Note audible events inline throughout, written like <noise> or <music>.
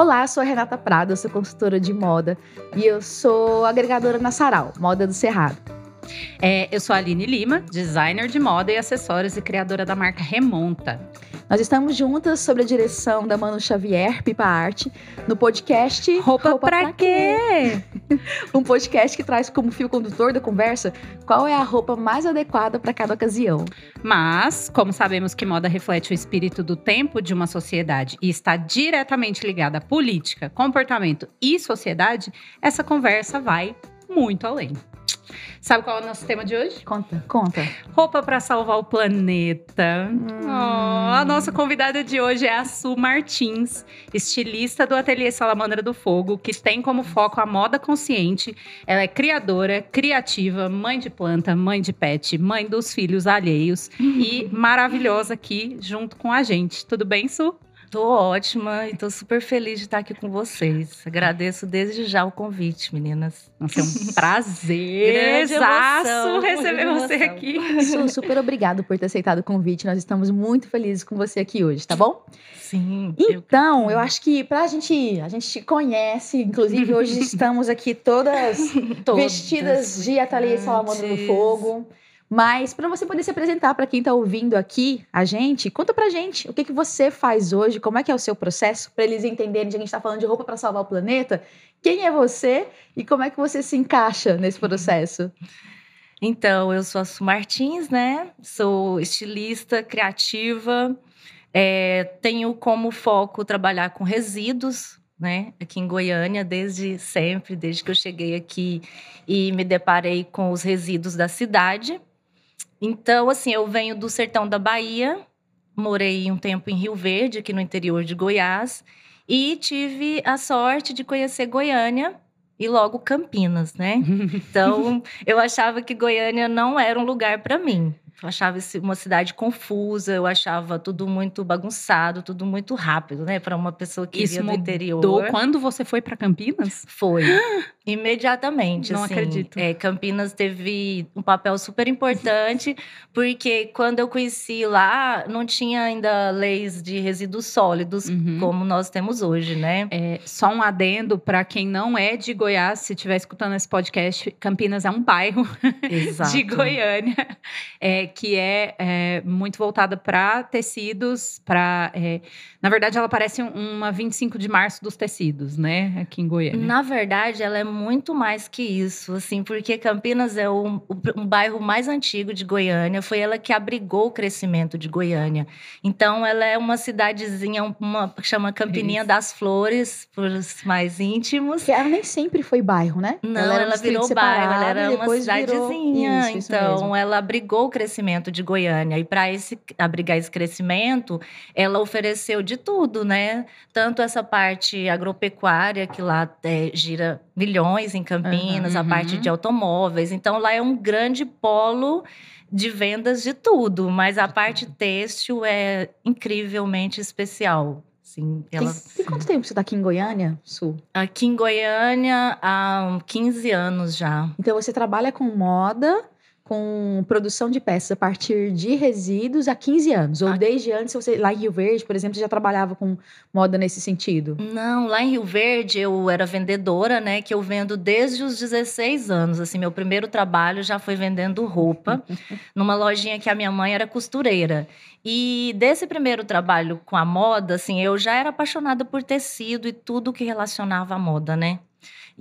Olá, sou a Renata Prado, eu sou consultora de moda e eu sou agregadora na Sarau, Moda do Cerrado. É, eu sou a Aline Lima, designer de moda e acessórios e criadora da marca Remonta. Nós estamos juntas sob a direção da Manu Xavier, Pipa Arte, no podcast Roupa, Roupa Pra, pra quê? <laughs> um podcast que traz como fio condutor da conversa qual é a roupa mais adequada para cada ocasião. Mas, como sabemos que moda reflete o espírito do tempo de uma sociedade e está diretamente ligada à política, comportamento e sociedade, essa conversa vai muito além. Sabe qual é o nosso tema de hoje? Conta, conta. Roupa para salvar o planeta. Hum. Oh, a nossa convidada de hoje é a Su Martins, estilista do Ateliê Salamandra do Fogo, que tem como foco a moda consciente. Ela é criadora, criativa, mãe de planta, mãe de pet, mãe dos filhos alheios <laughs> e maravilhosa aqui junto com a gente. Tudo bem, Su? Tô ótima e tô super feliz de estar aqui com vocês. Agradeço desde já o convite, meninas. Nossa, é um <laughs> prazer receber você aqui. Sou super obrigado por ter aceitado o convite. Nós estamos muito felizes com você aqui hoje, tá bom? Sim. Então, eu, eu acho que pra gente, a gente te conhece, inclusive hoje <laughs> estamos aqui todas, todas vestidas de Ateliê Salamandra do Fogo. Mas para você poder se apresentar para quem está ouvindo aqui a gente, conta pra gente o que, que você faz hoje, como é que é o seu processo, para eles entenderem que a gente está falando de roupa para salvar o planeta. Quem é você e como é que você se encaixa nesse processo? Então, eu sou a Su Martins, né? Sou estilista, criativa, é, tenho como foco trabalhar com resíduos, né? Aqui em Goiânia, desde sempre, desde que eu cheguei aqui e me deparei com os resíduos da cidade. Então, assim, eu venho do sertão da Bahia, morei um tempo em Rio Verde, aqui no interior de Goiás, e tive a sorte de conhecer Goiânia e logo Campinas, né? <laughs> Então, eu achava que Goiânia não era um lugar para mim. Eu achava uma cidade confusa, eu achava tudo muito bagunçado, tudo muito rápido, né? Para uma pessoa que Isso do interior. Quando você foi para Campinas? Foi. <gasps> Imediatamente. Não assim, acredito. É, Campinas teve um papel super importante, <laughs> porque quando eu conheci lá, não tinha ainda leis de resíduos sólidos uhum. como nós temos hoje, né? É, só um adendo para quem não é de Goiás, se estiver escutando esse podcast, Campinas é um bairro <laughs> de Goiânia. <laughs> É, que é, é muito voltada para tecidos, para. É, na verdade, ela parece uma 25 de março dos tecidos, né? Aqui em Goiânia. Na verdade, ela é muito mais que isso, assim, porque Campinas é um, um bairro mais antigo de Goiânia, foi ela que abrigou o crescimento de Goiânia. Então, ela é uma cidadezinha, uma chama Campininha isso. das Flores, para os mais íntimos. Que ela nem sempre foi bairro, né? Não, ela, ela virou bairro, ela era uma cidadezinha. Isso, isso então, mesmo. ela abrigou o crescimento de Goiânia. E para abrigar esse crescimento, ela ofereceu de tudo, né? Tanto essa parte agropecuária, que lá é, gira milhões em Campinas, uhum, a parte de automóveis. Então, lá é um grande polo de vendas de tudo, mas a parte têxtil é incrivelmente especial. Sim, ela... tem quanto tempo você está aqui em Goiânia, Sul? Aqui em Goiânia há 15 anos já. Então você trabalha com moda com produção de peças a partir de resíduos há 15 anos? Ou desde antes, você, lá em Rio Verde, por exemplo, você já trabalhava com moda nesse sentido? Não, lá em Rio Verde eu era vendedora, né? Que eu vendo desde os 16 anos. Assim, meu primeiro trabalho já foi vendendo roupa <laughs> numa lojinha que a minha mãe era costureira. E desse primeiro trabalho com a moda, assim, eu já era apaixonada por tecido e tudo que relacionava à moda, né?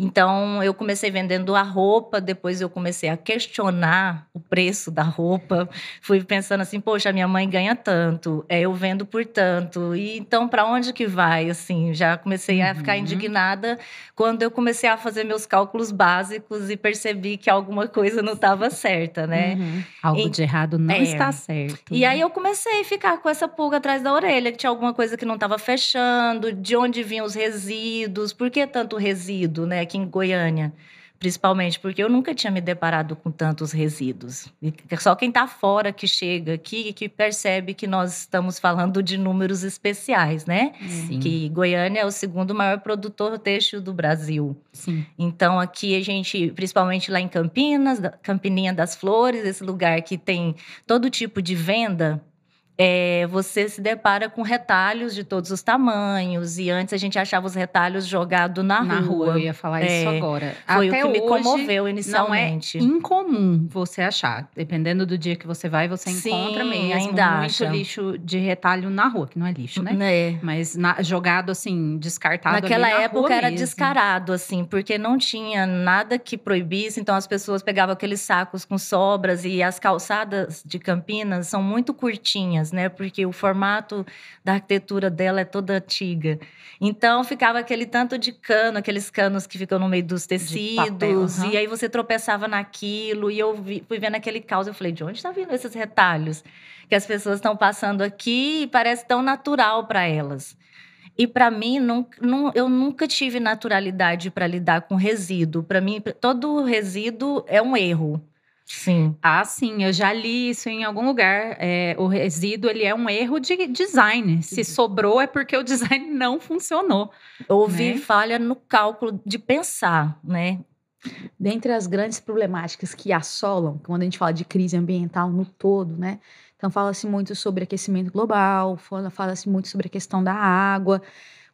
Então, eu comecei vendendo a roupa, depois eu comecei a questionar o preço da roupa. Fui pensando assim, poxa, minha mãe ganha tanto, é, eu vendo por tanto. E então, para onde que vai? Assim, já comecei a ficar uhum. indignada quando eu comecei a fazer meus cálculos básicos e percebi que alguma coisa não estava certa, né? Uhum. Algo e, de errado não é. está certo. E aí eu comecei a ficar com essa pulga atrás da orelha, que tinha alguma coisa que não estava fechando, de onde vinham os resíduos, por que tanto resíduo, né? Aqui em Goiânia, principalmente porque eu nunca tinha me deparado com tantos resíduos. E só quem está fora que chega aqui que percebe que nós estamos falando de números especiais, né? Sim. Que Goiânia é o segundo maior produtor têxtil do Brasil. Sim. Então aqui a gente, principalmente lá em Campinas, Campininha das Flores, esse lugar que tem todo tipo de venda é, você se depara com retalhos de todos os tamanhos. E antes a gente achava os retalhos jogados na, na rua. rua. Eu ia falar é, isso agora. Foi Até o que me comoveu inicialmente. Não é incomum você achar. Dependendo do dia que você vai, você Sim, encontra mesmo ainda muito acha. lixo de retalho na rua, que não é lixo, né? É. Mas na, jogado assim, descartado. Naquela na época era mesmo. descarado, assim, porque não tinha nada que proibisse. Então as pessoas pegavam aqueles sacos com sobras e as calçadas de Campinas são muito curtinhas, né? Porque o formato da arquitetura dela é toda antiga. Então ficava aquele tanto de cano, aqueles canos que ficam no meio dos tecidos, papel, uhum. e aí você tropeçava naquilo, e eu vi, fui vendo aquele caos, eu falei, de onde está vindo esses retalhos? Que as pessoas estão passando aqui e parece tão natural para elas. E para mim, não, não, eu nunca tive naturalidade para lidar com resíduo. Para mim, todo resíduo é um erro. Sim. Ah, sim, eu já li isso em algum lugar. É, o resíduo ele é um erro de design. Se sobrou é porque o <laughs> design não funcionou. Houve né? falha no cálculo de pensar, né? Dentre as grandes problemáticas que assolam, quando a gente fala de crise ambiental no todo, né? Então fala-se muito sobre aquecimento global, fala-se muito sobre a questão da água.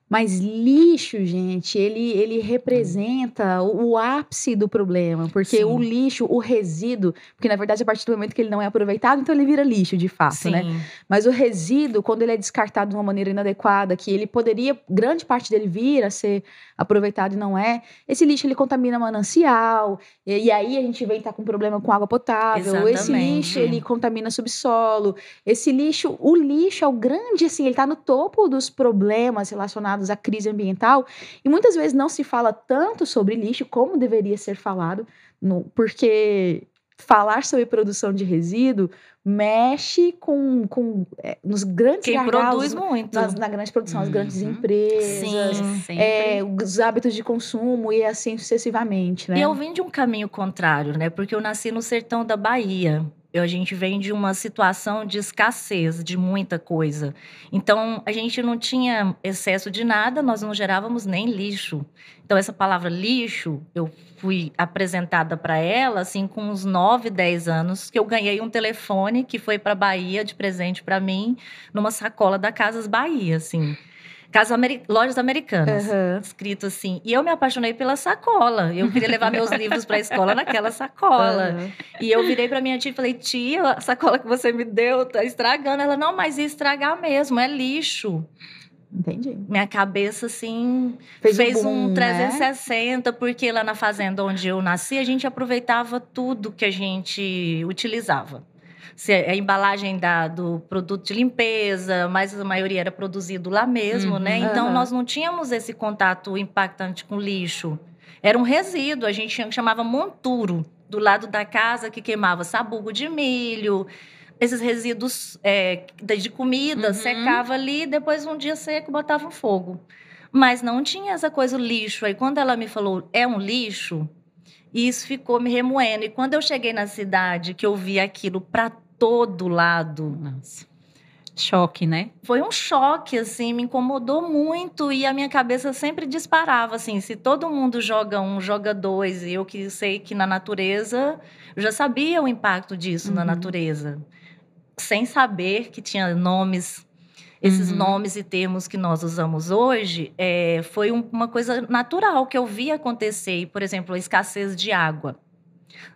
Mas lixo, gente, ele, ele representa o, o ápice do problema, porque Sim. o lixo, o resíduo, porque na verdade a partir do momento que ele não é aproveitado, então ele vira lixo de fato, né? Sim. né? Mas o resíduo, quando ele é descartado de uma maneira inadequada, que ele poderia, grande parte dele vir a ser aproveitado e não é, esse lixo ele contamina manancial, e, e aí a gente vem estar tá com problema com água potável, Exatamente. esse lixo ele contamina subsolo, esse lixo, o lixo é o grande, assim, ele está no topo dos problemas relacionados relacionados à crise ambiental, e muitas vezes não se fala tanto sobre lixo como deveria ser falado, no, porque falar sobre produção de resíduo mexe com, com é, nos grandes Quem produz muito. Nas, na grande produção, uhum. as grandes uhum. empresas, Sim, é, os hábitos de consumo e assim sucessivamente, né? E eu vim de um caminho contrário, né? Porque eu nasci no sertão da Bahia a gente vem de uma situação de escassez de muita coisa. Então, a gente não tinha excesso de nada, nós não gerávamos nem lixo. Então, essa palavra lixo, eu fui apresentada para ela, assim, com uns 9, 10 anos, que eu ganhei um telefone que foi para Bahia de presente para mim, numa sacola da Casas Bahia, assim. Ameri Lojas Americanas, uhum. escrito assim. E eu me apaixonei pela sacola. Eu queria levar meus <laughs> livros para a escola naquela sacola. Uhum. E eu virei para minha tia e falei: "Tia, a sacola que você me deu tá estragando". Ela: "Não, mas ia estragar mesmo, é lixo". Entendi. Minha cabeça, assim, fez, fez um, boom, um 360, né? porque lá na fazenda onde eu nasci, a gente aproveitava tudo que a gente utilizava se é a embalagem da, do produto de limpeza, mas a maioria era produzido lá mesmo, né? uhum, né? Então uhum. nós não tínhamos esse contato impactante com lixo. Era um resíduo, a gente chamava monturo, do lado da casa que queimava sabugo de milho, esses resíduos é, de comida, uhum. secava ali, depois um dia seco botava fogo. Mas não tinha essa coisa lixo. Aí quando ela me falou, é um lixo, isso ficou me remoendo. E quando eu cheguei na cidade, que eu vi aquilo para todo lado. Nossa. Choque, né? Foi um choque, assim, me incomodou muito e a minha cabeça sempre disparava, assim, se todo mundo joga um, joga dois, e eu que sei que na natureza, eu já sabia o impacto disso uhum. na natureza, sem saber que tinha nomes, esses uhum. nomes e termos que nós usamos hoje, é, foi um, uma coisa natural que eu vi acontecer, por exemplo, a escassez de água.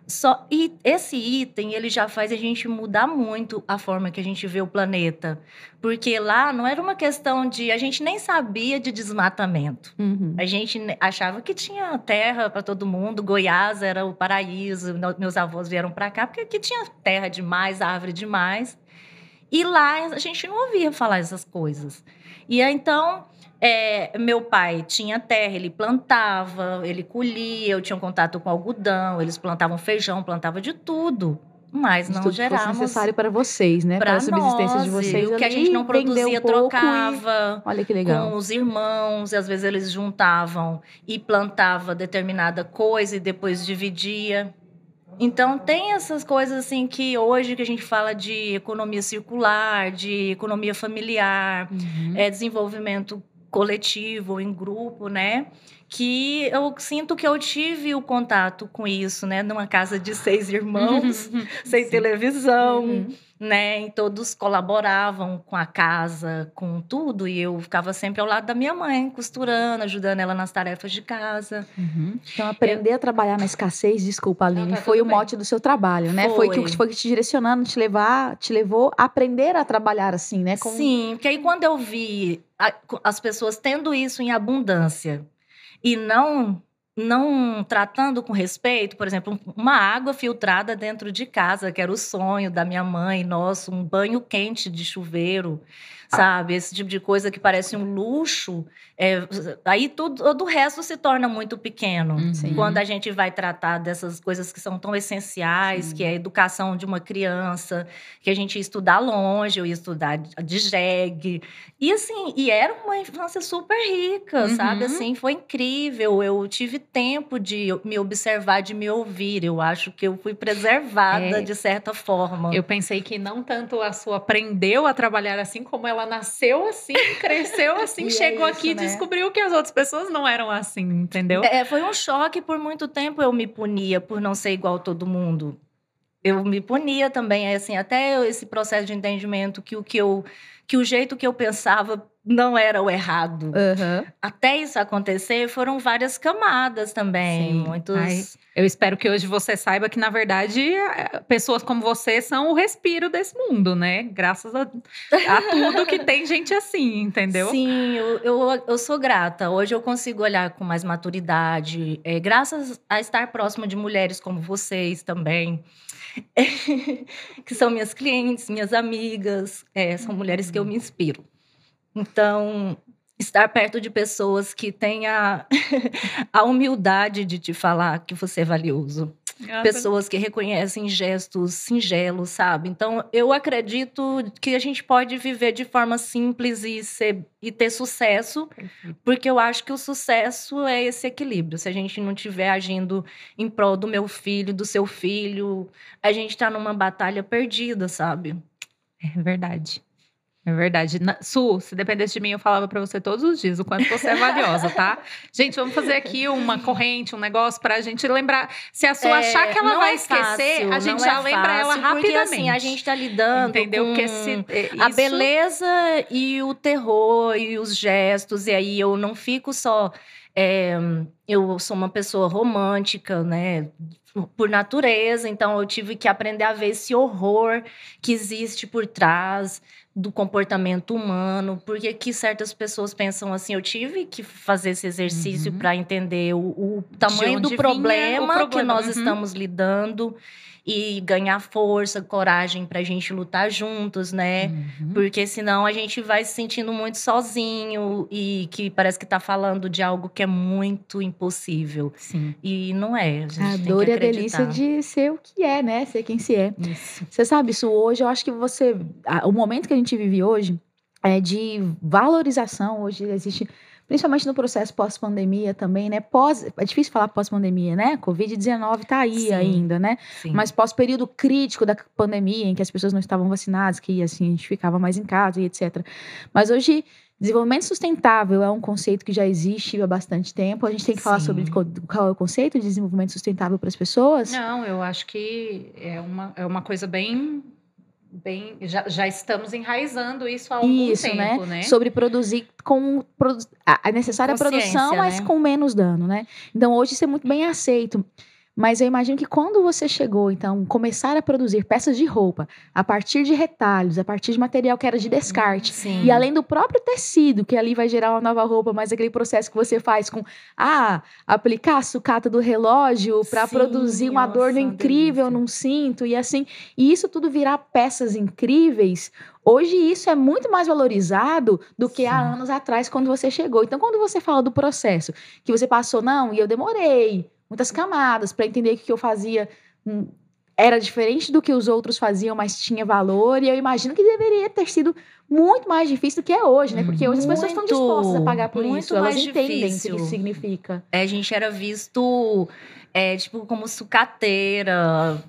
Só e esse item ele já faz a gente mudar muito a forma que a gente vê o planeta, porque lá não era uma questão de a gente nem sabia de desmatamento. Uhum. A gente achava que tinha terra para todo mundo, Goiás era o paraíso. Meus avós vieram para cá porque aqui tinha terra demais, árvore demais. E lá a gente não ouvia falar essas coisas. E então é, meu pai tinha terra, ele plantava, ele colhia, eu tinha um contato com algodão, eles plantavam feijão, plantava de tudo. Mas não tudo gerávamos. Fosse necessário para vocês, né? Para a subsistência nós, de vocês. O que a gente não produzia, um trocava. E... Olha que legal. Com os irmãos, e às vezes eles juntavam e plantava determinada coisa e depois dividia. Então tem essas coisas assim que hoje que a gente fala de economia circular, de economia familiar, uhum. é, desenvolvimento coletivo, em grupo, né? que eu sinto que eu tive o contato com isso, né? Numa casa de seis irmãos, <laughs> sem Sim. televisão. Uhum né? E todos colaboravam com a casa, com tudo, e eu ficava sempre ao lado da minha mãe, costurando, ajudando ela nas tarefas de casa. Uhum. Então, aprender eu... a trabalhar na escassez, desculpa, Aline, tá foi o bem. mote do seu trabalho, né? Foi, foi que foi te direcionando, te levar, te levou a aprender a trabalhar assim, né? Com... Sim, porque aí quando eu vi as pessoas tendo isso em abundância e não não tratando com respeito, por exemplo, uma água filtrada dentro de casa, que era o sonho da minha mãe, nosso, um banho quente de chuveiro sabe? Esse tipo de coisa que parece um luxo. É, aí tudo, todo o resto se torna muito pequeno. Uhum. Quando a gente vai tratar dessas coisas que são tão essenciais, Sim. que é a educação de uma criança, que a gente ia estudar longe, eu ia estudar de jegue. E assim, e era uma infância super rica, uhum. sabe? Assim, foi incrível. Eu tive tempo de me observar, de me ouvir. Eu acho que eu fui preservada é. de certa forma. Eu pensei que não tanto a sua aprendeu a trabalhar assim, como ela ela nasceu assim, <laughs> cresceu assim, é chegou é isso, aqui e né? descobriu que as outras pessoas não eram assim, entendeu? É, foi um choque. Por muito tempo eu me punia por não ser igual a todo mundo. Eu me punia também, assim, até esse processo de entendimento que o que eu que o jeito que eu pensava não era o errado. Uhum. Até isso acontecer, foram várias camadas também. Sim. Muitos. Ai, eu espero que hoje você saiba que, na verdade, é, pessoas como você são o respiro desse mundo, né? Graças a, a <laughs> tudo que tem gente assim, entendeu? Sim, eu, eu, eu, sou grata. Hoje eu consigo olhar com mais maturidade, é, graças a estar próximo de mulheres como vocês também. <laughs> que são minhas clientes, minhas amigas, é, são mulheres que eu me inspiro. Então, estar perto de pessoas que têm a, <laughs> a humildade de te falar que você é valioso. Ah, pessoas que reconhecem gestos singelos, sabe? Então, eu acredito que a gente pode viver de forma simples e, ser, e ter sucesso, porque eu acho que o sucesso é esse equilíbrio. Se a gente não estiver agindo em prol do meu filho, do seu filho, a gente está numa batalha perdida, sabe? É verdade. É verdade. Na, Su, se dependesse de mim, eu falava para você todos os dias o quanto você é valiosa, tá? <laughs> gente, vamos fazer aqui uma corrente, um negócio pra gente lembrar. Se a Su é, achar que ela vai é esquecer, fácil, a gente já é lembra fácil, ela rapidamente. Porque assim, a gente tá lidando Entendeu? com esse, a beleza e o terror e os gestos. E aí eu não fico só... É, eu sou uma pessoa romântica, né? Por natureza, então eu tive que aprender a ver esse horror que existe por trás do comportamento humano, porque que certas pessoas pensam assim, eu tive que fazer esse exercício uhum. para entender o, o tamanho do problema, problema, que nós uhum. estamos lidando e ganhar força, coragem para a gente lutar juntos, né? Uhum. Porque senão a gente vai se sentindo muito sozinho e que parece que está falando de algo que é muito impossível. Sim. E não é. A, a dor e a delícia de ser o que é, né? Ser quem se é. Isso. Você sabe, isso hoje, eu acho que você. O momento que a gente vive hoje é de valorização. Hoje existe principalmente no processo pós-pandemia também, né? Pós, é difícil falar pós-pandemia, né? Covid-19 tá aí Sim. ainda, né? Sim. Mas pós-período crítico da pandemia, em que as pessoas não estavam vacinadas, que assim, a gente ficava mais em casa e etc. Mas hoje, desenvolvimento sustentável é um conceito que já existe há bastante tempo. A gente tem que falar Sim. sobre qual é o conceito de desenvolvimento sustentável para as pessoas? Não, eu acho que é uma, é uma coisa bem bem já, já estamos enraizando isso há algum isso, tempo, né? né? Sobre produzir com a necessária produção, mas né? com menos dano, né? Então hoje isso é muito bem aceito. Mas eu imagino que quando você chegou, então, começar a produzir peças de roupa a partir de retalhos, a partir de material que era de descarte, Sim. e além do próprio tecido, que ali vai gerar uma nova roupa, mas aquele processo que você faz com ah, aplicar a sucata do relógio para produzir um adorno incrível delícia. num cinto e assim, e isso tudo virar peças incríveis. Hoje isso é muito mais valorizado do que Sim. há anos atrás quando você chegou. Então, quando você fala do processo que você passou, não, e eu demorei muitas camadas para entender que o que eu fazia hum, era diferente do que os outros faziam, mas tinha valor. E eu imagino que deveria ter sido muito mais difícil do que é hoje, né? Porque hoje as pessoas estão dispostas a pagar por isso. Elas entendem o que isso significa. É, a gente era visto. É, tipo, como sucateira.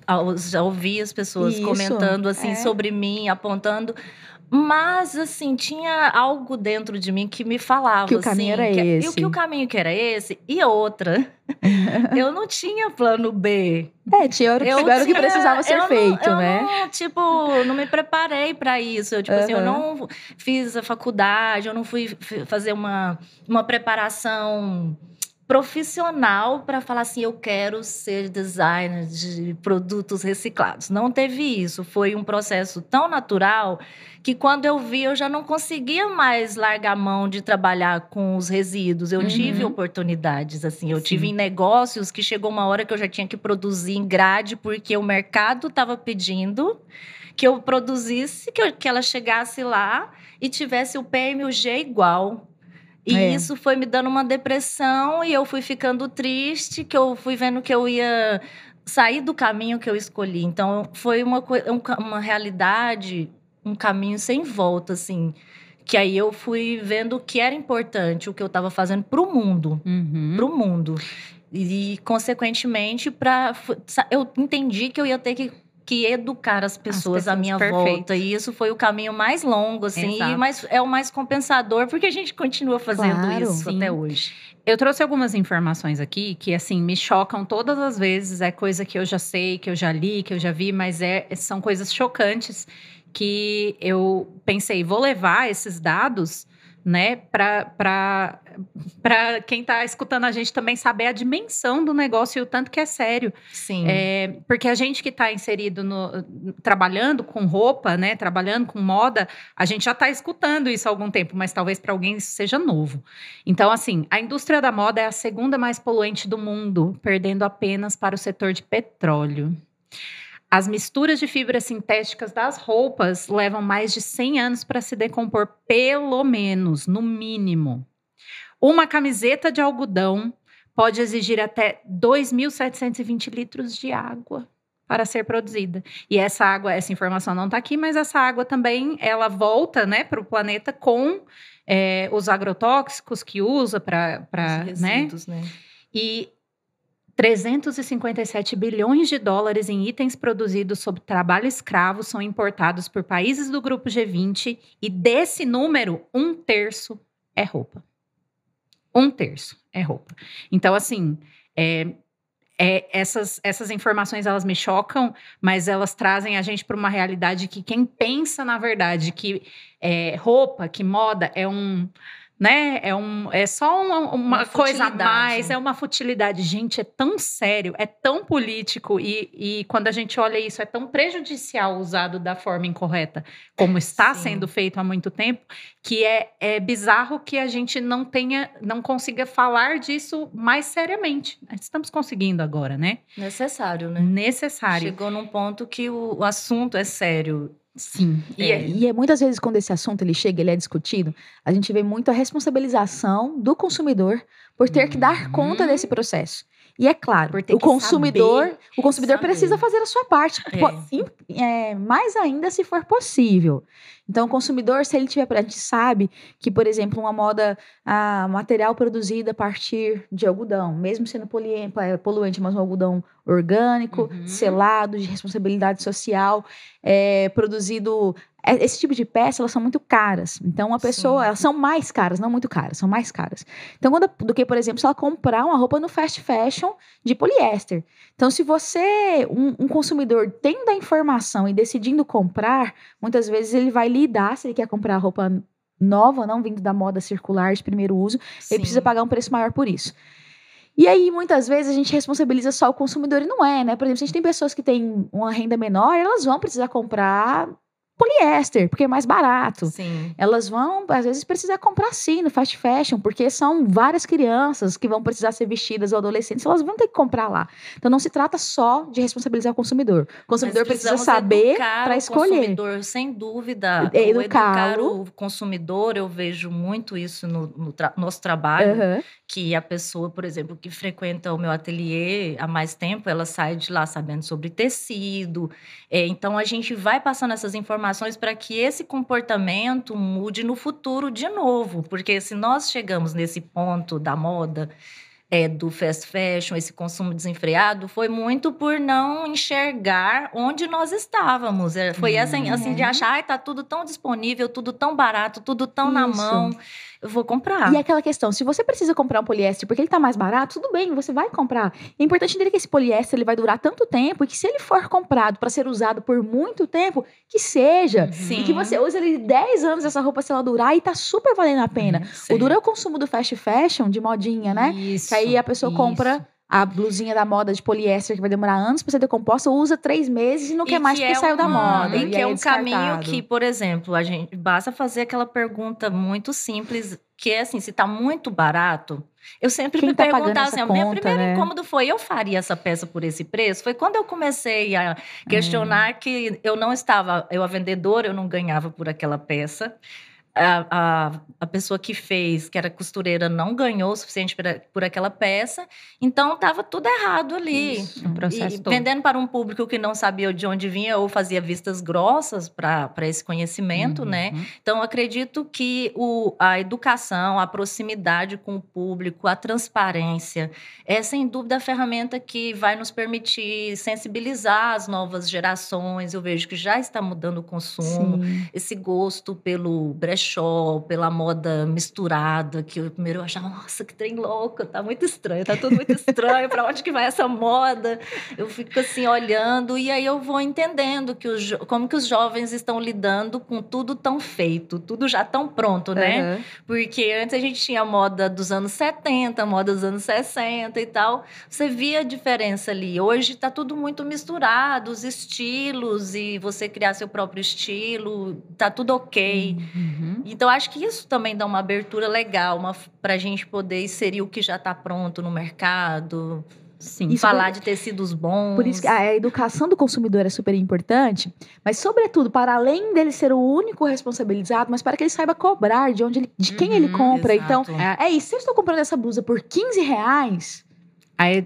Já ouvi as pessoas isso, comentando assim é. sobre mim, apontando. Mas, assim, tinha algo dentro de mim que me falava. Que o caminho assim, era que, esse. E que o caminho que era esse. E outra, <laughs> eu não tinha plano B. É, tinha que, Eu era o que precisava ser eu não- feito, eu né? Não, tipo, não me preparei para isso. Eu, tipo assim, eu não fiz a faculdade, eu não fui fazer uma, uma preparação profissional para falar assim, eu quero ser designer de produtos reciclados. Não teve isso. Foi um processo tão natural que quando eu vi, eu já não conseguia mais largar a mão de trabalhar com os resíduos. Eu Uhum. tive oportunidades, assim. Eu Sim. tive em negócios que chegou uma hora que eu já tinha que produzir em grade, porque o mercado estava pedindo que eu produzisse, que, eu- que ela chegasse lá e tivesse o P e o G igual. E É. isso foi me dando uma depressão e eu fui ficando triste, que eu fui vendo que eu ia sair do caminho que eu escolhi. Então, foi uma, um uma realidade, um caminho sem volta, assim. Que aí eu fui vendo o que era importante, o que eu estava fazendo para o mundo Uhum. para o mundo. E, consequentemente, pra, eu entendi que eu ia ter que, que educar as pessoas, à pessoas, minha perfeito. volta. E isso foi o caminho mais longo, assim, Exato. e mais, é o mais compensador, porque a gente continua fazendo Claro. isso Sim. até hoje. Eu trouxe algumas informações aqui que, assim, me chocam todas as vezes. É coisa que eu já sei, que eu já li, que eu já vi, mas é, são coisas chocantes que eu pensei, vou levar esses dados, né, para quem está escutando a gente também saber a dimensão do negócio e o tanto que é sério. Sim. É, porque a gente que está inserido no trabalhando com roupa, né, trabalhando com moda, a gente já está escutando isso há algum tempo, mas talvez para alguém isso seja novo. Então, assim, a indústria da moda é a segunda mais poluente do mundo, perdendo apenas para o setor de petróleo. As misturas de fibras sintéticas das roupas levam mais de 100 anos para se decompor, pelo menos, no mínimo. Uma camiseta de algodão pode exigir até 2.720 litros de água para ser produzida. E essa água, essa informação não está aqui, mas essa água também ela volta, né, para o planeta com é, os agrotóxicos que usa para, Os né? né? E 357 bilhões de dólares em itens produzidos sob trabalho escravo são importados por países do grupo G20 e desse número, um terço é roupa. Um terço é roupa. Então, assim, é, é, essas, essas informações elas me chocam, mas elas trazem a gente para uma realidade que quem pensa, na verdade, que é, roupa, que moda é um. Né? É, um, é só uma, uma Uma coisa a mais, é uma futilidade. Gente, é tão sério, é tão político, e, e quando a gente olha isso, é tão prejudicial usado da forma incorreta, como está Sim. sendo feito há muito tempo, que é, é bizarro que a gente não tenha, não consiga falar disso mais seriamente. Estamos conseguindo agora, né? Necessário, né? Necessário. Chegou num ponto que o, o assunto é sério. Sim. E, É. e é muitas vezes quando esse assunto ele chega, ele é discutido, a gente vê muito a responsabilização do consumidor por ter que dar Uhum. conta desse processo. E é claro, o consumidor, saber, o consumidor saber. precisa fazer a sua parte, É. é, mais ainda se for possível. Então, o consumidor, se ele tiver, a gente sabe que, por exemplo, uma moda, ah, material produzido a partir de algodão, mesmo sendo é, poluente, mas um algodão orgânico, Uhum. selado, de responsabilidade social, é, produzido. É, Esse tipo de peça, elas são muito caras. Então, uma pessoa, Sim. elas são mais caras, não muito caras, são mais caras. Então, quando, do que, por exemplo, se ela comprar uma roupa no fast fashion de poliéster. Então, se você, um, um consumidor, tendo a informação e decidindo comprar, muitas vezes ele vai lidar se ele quer comprar roupa nova, não vindo da moda circular de primeiro uso, ele precisa Sim. pagar um preço maior por isso. E aí, muitas vezes, a gente responsabiliza só o consumidor e não é, né? Por exemplo, se a gente tem pessoas que têm uma renda menor, elas vão precisar comprar poliéster, porque é mais barato. Sim. Elas vão, às vezes, precisar comprar sim no fast fashion, porque são várias crianças que vão precisar ser vestidas ou adolescentes, elas vão ter que comprar lá. Então não se trata só de responsabilizar o consumidor. O consumidor precisa saber educar para o escolher. consumidor, sem dúvida. É, O educar educá-lo. o consumidor, eu vejo muito isso no, no tra- nosso trabalho. Aham. Que a pessoa, por exemplo, que frequenta o meu ateliê há mais tempo, ela sai de lá sabendo sobre tecido. É, então, a gente vai passando essas informações para que esse comportamento mude no futuro de novo. Porque se nós chegamos nesse ponto da moda, é, do fast fashion, esse consumo desenfreado, foi muito por não enxergar onde nós estávamos. É, foi assim, assim de uhum. achar, ai, tá tudo tão disponível, tudo tão barato, tudo tão Isso. na mão eu vou comprar. E aquela questão, se você precisa comprar um poliéster porque ele tá mais barato, tudo bem, você vai comprar. É importante entender que esse poliéster ele vai durar tanto tempo e que se ele for comprado para ser usado por muito tempo, que seja. Sim. E que você use ele 10 anos essa roupa se ela durar e tá super valendo a pena. Sim. O duro é o consumo do fast fashion, de modinha, né? Isso, que aí a pessoa isso. compra a blusinha da moda de poliéster que vai demorar anos para ser decomposta, usa três meses e não e quer mais que porque é saiu da moda. E, e que é um caminho que, por exemplo, a gente basta fazer aquela pergunta muito simples, que é assim, se tá muito barato, eu sempre Quem me tá perguntava assim, o meu primeiro né? incômodo foi, eu faria essa peça por esse preço? Foi quando eu comecei a questionar hum. que eu não estava, eu a vendedora, eu não ganhava por aquela peça a, a, a, pessoa que fez, que era costureira, não ganhou o suficiente por, por aquela peça, então estava tudo errado ali. Isso, um processo e, todo. Vendendo para um público que não sabia de onde vinha ou fazia vistas grossas para esse conhecimento, né? uhum. né? Então, acredito que o, a educação, a proximidade com o público, a transparência, é sem dúvida a ferramenta que vai nos permitir sensibilizar as novas gerações. Eu vejo que já está mudando o consumo, Sim. esse gosto pelo brechó brechó, pela moda misturada, que eu primeiro eu achava, nossa, que trem louco, tá muito estranho, tá tudo muito estranho, para onde que vai essa moda? Eu fico assim olhando e aí eu vou entendendo que os, como que os jovens estão lidando com tudo tão feito, tudo já tão pronto, né? Uhum. Porque antes a gente tinha moda dos anos 70, a moda dos anos 60 e tal. Você via a diferença ali. Hoje tá tudo muito misturado, os estilos e você criar seu próprio estilo, tá tudo ok. Uhum. Uhum. Então, acho que isso também dá uma abertura legal para a gente poder inserir o que já está pronto no mercado. Sim, isso falar por, de tecidos bons. Por isso que a educação do consumidor é super importante, mas sobretudo para além dele ser o único responsabilizado, mas para que ele saiba cobrar de onde ele, de quem uhum, ele compra. Então, exato. Então, é, é isso. Se eu estou comprando essa blusa por 15 reais,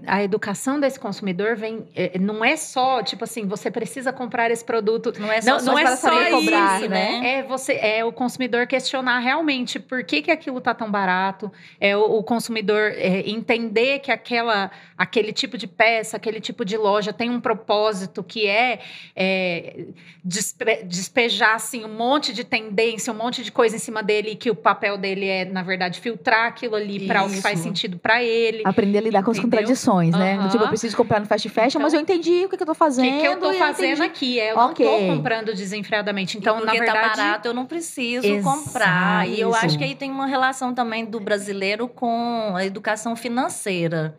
a, educação desse consumidor vem é, não é só tipo assim você precisa comprar esse produto não é só, não, só não é só cobrar, isso, né? né? é você é o consumidor questionar realmente por que, que aquilo tá tão barato é o, o consumidor é, entender que aquela aquele tipo de peça aquele tipo de loja tem um propósito que é, é despe, despejar assim um monte de tendência um monte de coisa em cima dele e que o papel dele é na verdade filtrar aquilo ali para o que faz sentido para ele aprender a lidar com contradições contradições, uhum. né? Tipo, eu preciso comprar no fast fashion, então, mas eu entendi o que, que eu tô fazendo. O que, que eu tô fazendo aqui? Eu okay. não tô comprando desenfreadamente. Então, na tá verdade. tá barato, eu não preciso Exato. comprar. E eu acho que aí tem uma relação também do brasileiro com a educação financeira.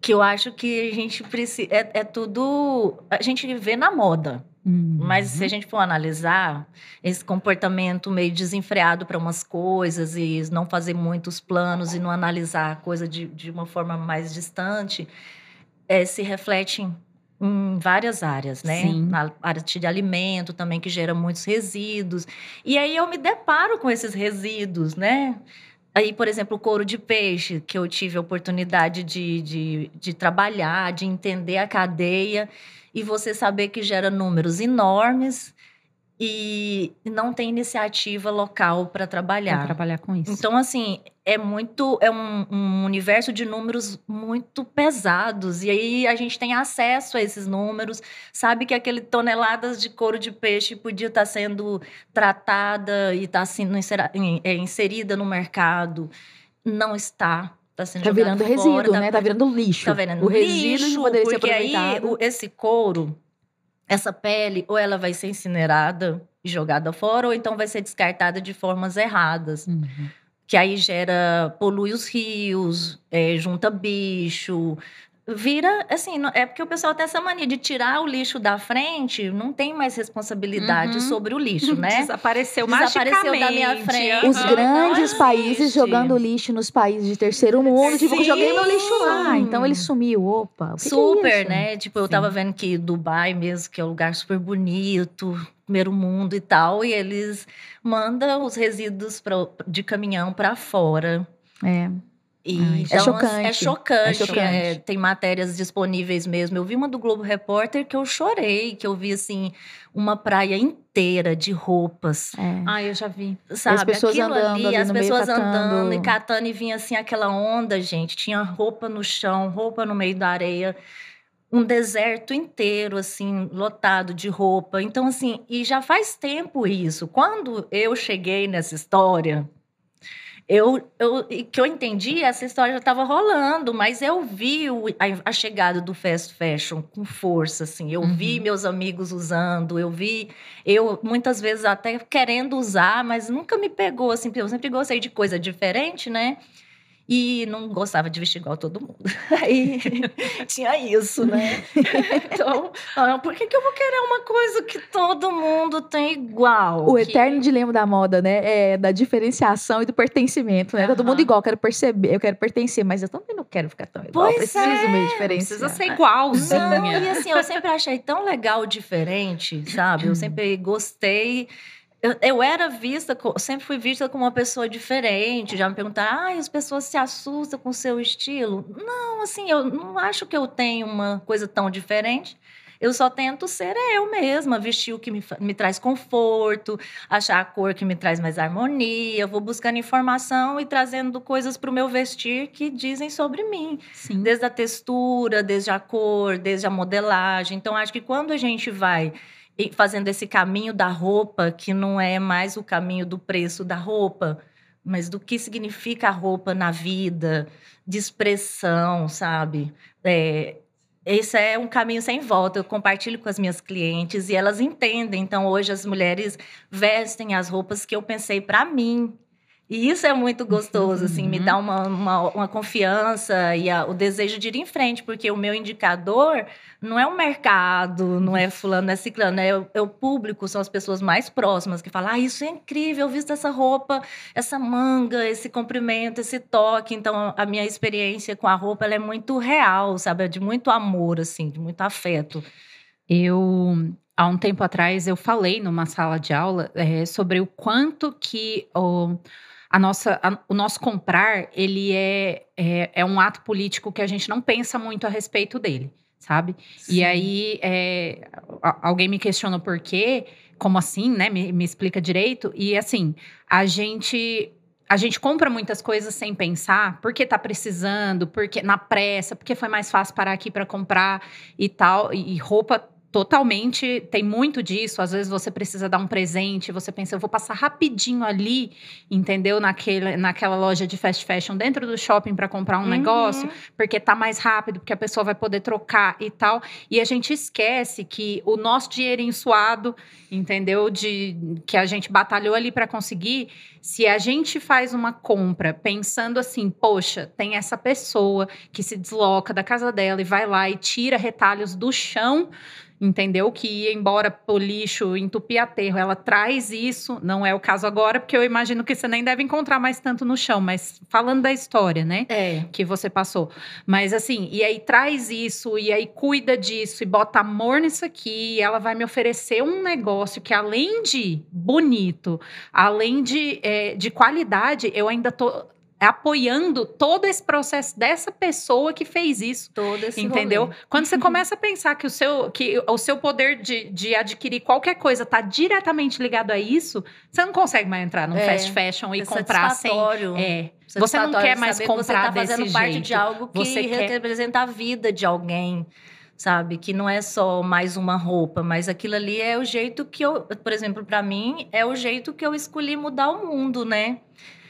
Que eu acho que a gente precisa. É, é tudo. A gente vê na moda. Uhum. Mas se a gente for analisar esse comportamento meio desenfreado para umas coisas e não fazer muitos planos e não analisar a coisa de, de uma forma mais distante, é, se reflete em, em várias áreas, né? Sim. Na área de alimento também, que gera muitos resíduos. E aí eu me deparo com esses resíduos, né? Aí, por exemplo, o couro de peixe, que eu tive a oportunidade de, de, de trabalhar, de entender a cadeia e você saber que gera números enormes e não tem iniciativa local para trabalhar. Pra trabalhar com isso. Então, assim, é muito. É um, um, universo de números muito pesados. E aí a gente tem acesso a esses números, sabe que aquele toneladas de couro de peixe podia estar tá sendo tratada e está sendo é, inserida no mercado. Não está. Tá, sendo tá virando fora, resíduo, tá, né? Tá virando lixo. Tá virando o resíduo lixo, poderia ser aproveitado. aí o, esse couro, essa pele, ou ela vai ser incinerada e jogada fora, ou então vai ser descartada de formas erradas. Uhum. Que aí gera, polui os rios, é, junta bicho, vira assim, é porque o pessoal tem essa mania de tirar o lixo da frente, não tem mais responsabilidade uhum. sobre o lixo, né? <laughs> Desapareceu, Desapareceu da minha frente. Os grandes países jogando lixo nos países de terceiro mundo, Sim. tipo, joguei meu lixo lá, então ele sumiu, opa. Que super, que é né? Tipo, eu Sim. tava vendo que Dubai mesmo, que é um lugar super bonito, primeiro mundo e tal, e eles mandam os resíduos pra, de caminhão para fora. É. E, Ai, é então, chocante. É chocante. É chocante. é, tem matérias disponíveis mesmo. Eu vi uma do Globo Repórter que eu chorei, que eu vi assim uma praia inteira de roupas, É. Ah, eu já vi. sabe? pessoas Aquilo andando ali, ali as no meio pessoas catando. andando e catando e vinha assim aquela onda, gente. Tinha roupa no chão, roupa no meio da areia. Um deserto inteiro, assim, lotado de roupa. Então, assim, e já faz tempo isso. Quando eu cheguei nessa história, eu, eu, que eu entendi, essa história já estava rolando, mas eu vi o- a, a chegada do fast fashion com força, assim. Eu vi Uhum. meus amigos usando, eu vi, eu muitas vezes até querendo usar, mas nunca me pegou, assim, porque eu sempre gostei de coisa diferente, né? E não gostava de vestir igual todo mundo. <laughs> Aí <laughs> tinha isso, né? <laughs> Então, ah, por que, que eu vou querer uma coisa que todo mundo tem igual? O Que- eterno dilema da moda, né? É da diferenciação e do pertencimento, né? Todo Aham. mundo igual, eu quero perceber, eu quero perceber, mas eu também não quero ficar tão igual. eu Pois preciso é, me Não diferenciar. precisa ser Não, igualzinha. e assim, eu sempre achei tão legal diferente, sabe? Eu sempre gostei. Eu, eu era vista, sempre fui vista como uma pessoa diferente. Já me perguntaram, ah, as pessoas se assustam com o seu estilo. Não, assim, eu não acho que eu tenho uma coisa tão diferente. Eu só tento ser eu mesma, vestir o que me, me traz conforto, achar a cor que me traz mais harmonia. Vou buscando informação e trazendo coisas para o meu vestir que dizem sobre mim Sim. desde a textura, desde a cor, desde a modelagem. Então, acho que quando a gente vai fazendo esse caminho da roupa, que não é mais o caminho do preço da roupa, mas do que significa a roupa na vida, de expressão, sabe? É, esse é um caminho sem volta. Eu compartilho com as minhas clientes e elas entendem. Então, hoje as mulheres vestem as roupas que eu pensei para mim. E isso é muito gostoso, assim, me Uhum. dá uma, uma, uma confiança e a- o desejo de ir em frente, porque o meu indicador não é o mercado, não é fulano, é ciclano, é, o- é o público, são as pessoas mais próximas que falam: ah, isso é incrível, eu visto essa roupa, essa manga, esse comprimento, esse toque. Então, a minha experiência com a roupa ela é muito real, sabe? É de muito amor, assim, de muito afeto. Eu, há um tempo atrás, eu falei numa sala de aula eh, sobre o quanto que o, a nossa, a- o nosso comprar, ele é, é, é um ato político que a gente não pensa muito a respeito dele, sabe? E aí, é, alguém me questionou por quê, como assim, né? Me, me explica direito. E assim, a gente... A gente compra muitas coisas sem pensar, porque tá precisando, porque na pressa, porque foi mais fácil parar aqui para comprar e tal. E roupa totalmente tem muito disso. Às vezes você precisa dar um presente, você pensa, eu vou passar rapidinho ali, entendeu? Naquele, naquela loja de fast fashion dentro do shopping para comprar um Uhum. negócio, porque tá mais rápido, porque a pessoa vai poder trocar e tal. E a gente esquece que o nosso dinheirinho suado, entendeu? De que a gente batalhou ali para conseguir, se a gente faz uma compra pensando assim, poxa, tem essa pessoa que se desloca da casa dela e vai lá e tira retalhos do chão, entendeu? Que ia embora pro lixo, entupir aterro, ela traz isso, não é o caso agora, porque eu imagino que você nem deve encontrar mais tanto no chão, mas falando da história, né? É. que você passou. Mas assim, e aí traz isso, e aí cuida disso, e bota amor nisso aqui, e ela vai me oferecer um negócio que, além de bonito, além de, é, de qualidade, eu ainda tô apoiando todo esse processo dessa pessoa que fez isso. Todo esse Entendeu? rolê. Quando você começa a pensar que o seu, que o seu poder de, de adquirir qualquer coisa está diretamente ligado a isso, você não consegue mais entrar num É, fast fashion e É comprar sem. É. Você não quer mais que você comprar tá fazendo desse parte jeito. de algo que Você quer- representa a vida de alguém, sabe? Que não é só mais uma roupa, mas aquilo ali é o jeito que eu, por exemplo, para mim, é o jeito que eu escolhi mudar o mundo, né?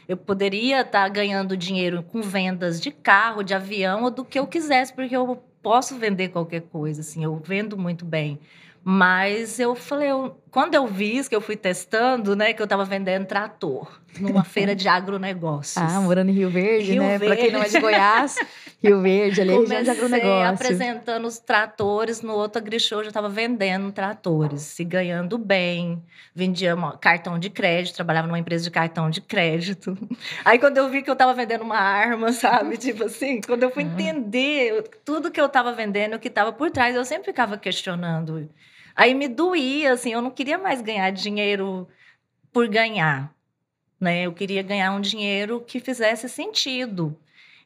Eu poderia estar ganhando dinheiro com vendas de carro, de avião, ou do que eu quisesse, porque eu posso vender qualquer coisa, assim, eu vendo muito bem. Mas eu falei, eu- quando eu vi isso, que eu fui testando, né, que eu estava vendendo trator numa feira de agronegócios. <laughs> Ah, morando em Rio Verde, Rio né? Pra quem não é de Goiás, <laughs> Rio Verde, ali é região de Comecei agronegócio. apresentando os tratores, no outro agrishow eu já estava vendendo tratores, se ganhando bem, vendia cartão de crédito, trabalhava numa empresa de cartão de crédito. Aí quando eu vi que eu estava vendendo uma arma, sabe, <laughs> tipo assim, quando eu fui Uhum. entender tudo que eu estava vendendo, o que estava por trás, eu sempre ficava questionando. Aí me doía, assim, eu não queria mais ganhar dinheiro por ganhar, né? Eu queria ganhar um dinheiro que fizesse sentido.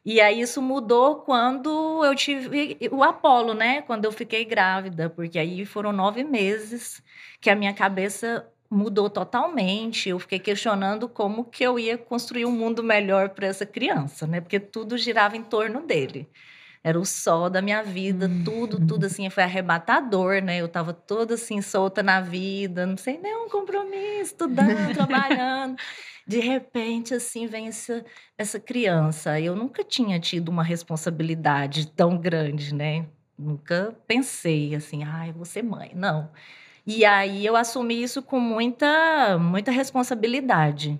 E aí isso mudou quando eu tive o Apolo, né? Quando eu fiquei grávida, porque aí foram nove meses que a minha cabeça mudou totalmente. Eu fiquei questionando como que eu ia construir um mundo melhor para essa criança, né? Porque tudo girava em torno dele. Era o sol da minha vida, tudo, tudo assim, foi arrebatador, né? Eu tava toda assim, solta na vida, não sei nenhum compromisso, estudando, <laughs> trabalhando. De repente, assim, vem essa, essa criança. Eu nunca tinha tido uma responsabilidade tão grande, né? Nunca pensei assim, ah, eu vou ser mãe. Não. E aí eu assumi isso com muita, muita responsabilidade.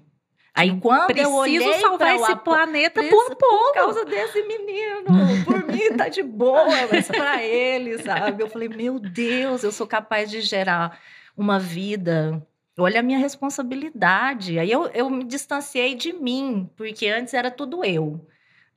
Aí quando Preciso eu olhei salvar esse Apo- planeta por pouco. por causa desse menino. Por mim tá de boa, mas para ele, sabe? Eu falei, meu Deus, eu sou capaz de gerar uma vida. Olha a minha responsabilidade. Aí eu, eu me distanciei de mim, porque antes era tudo eu.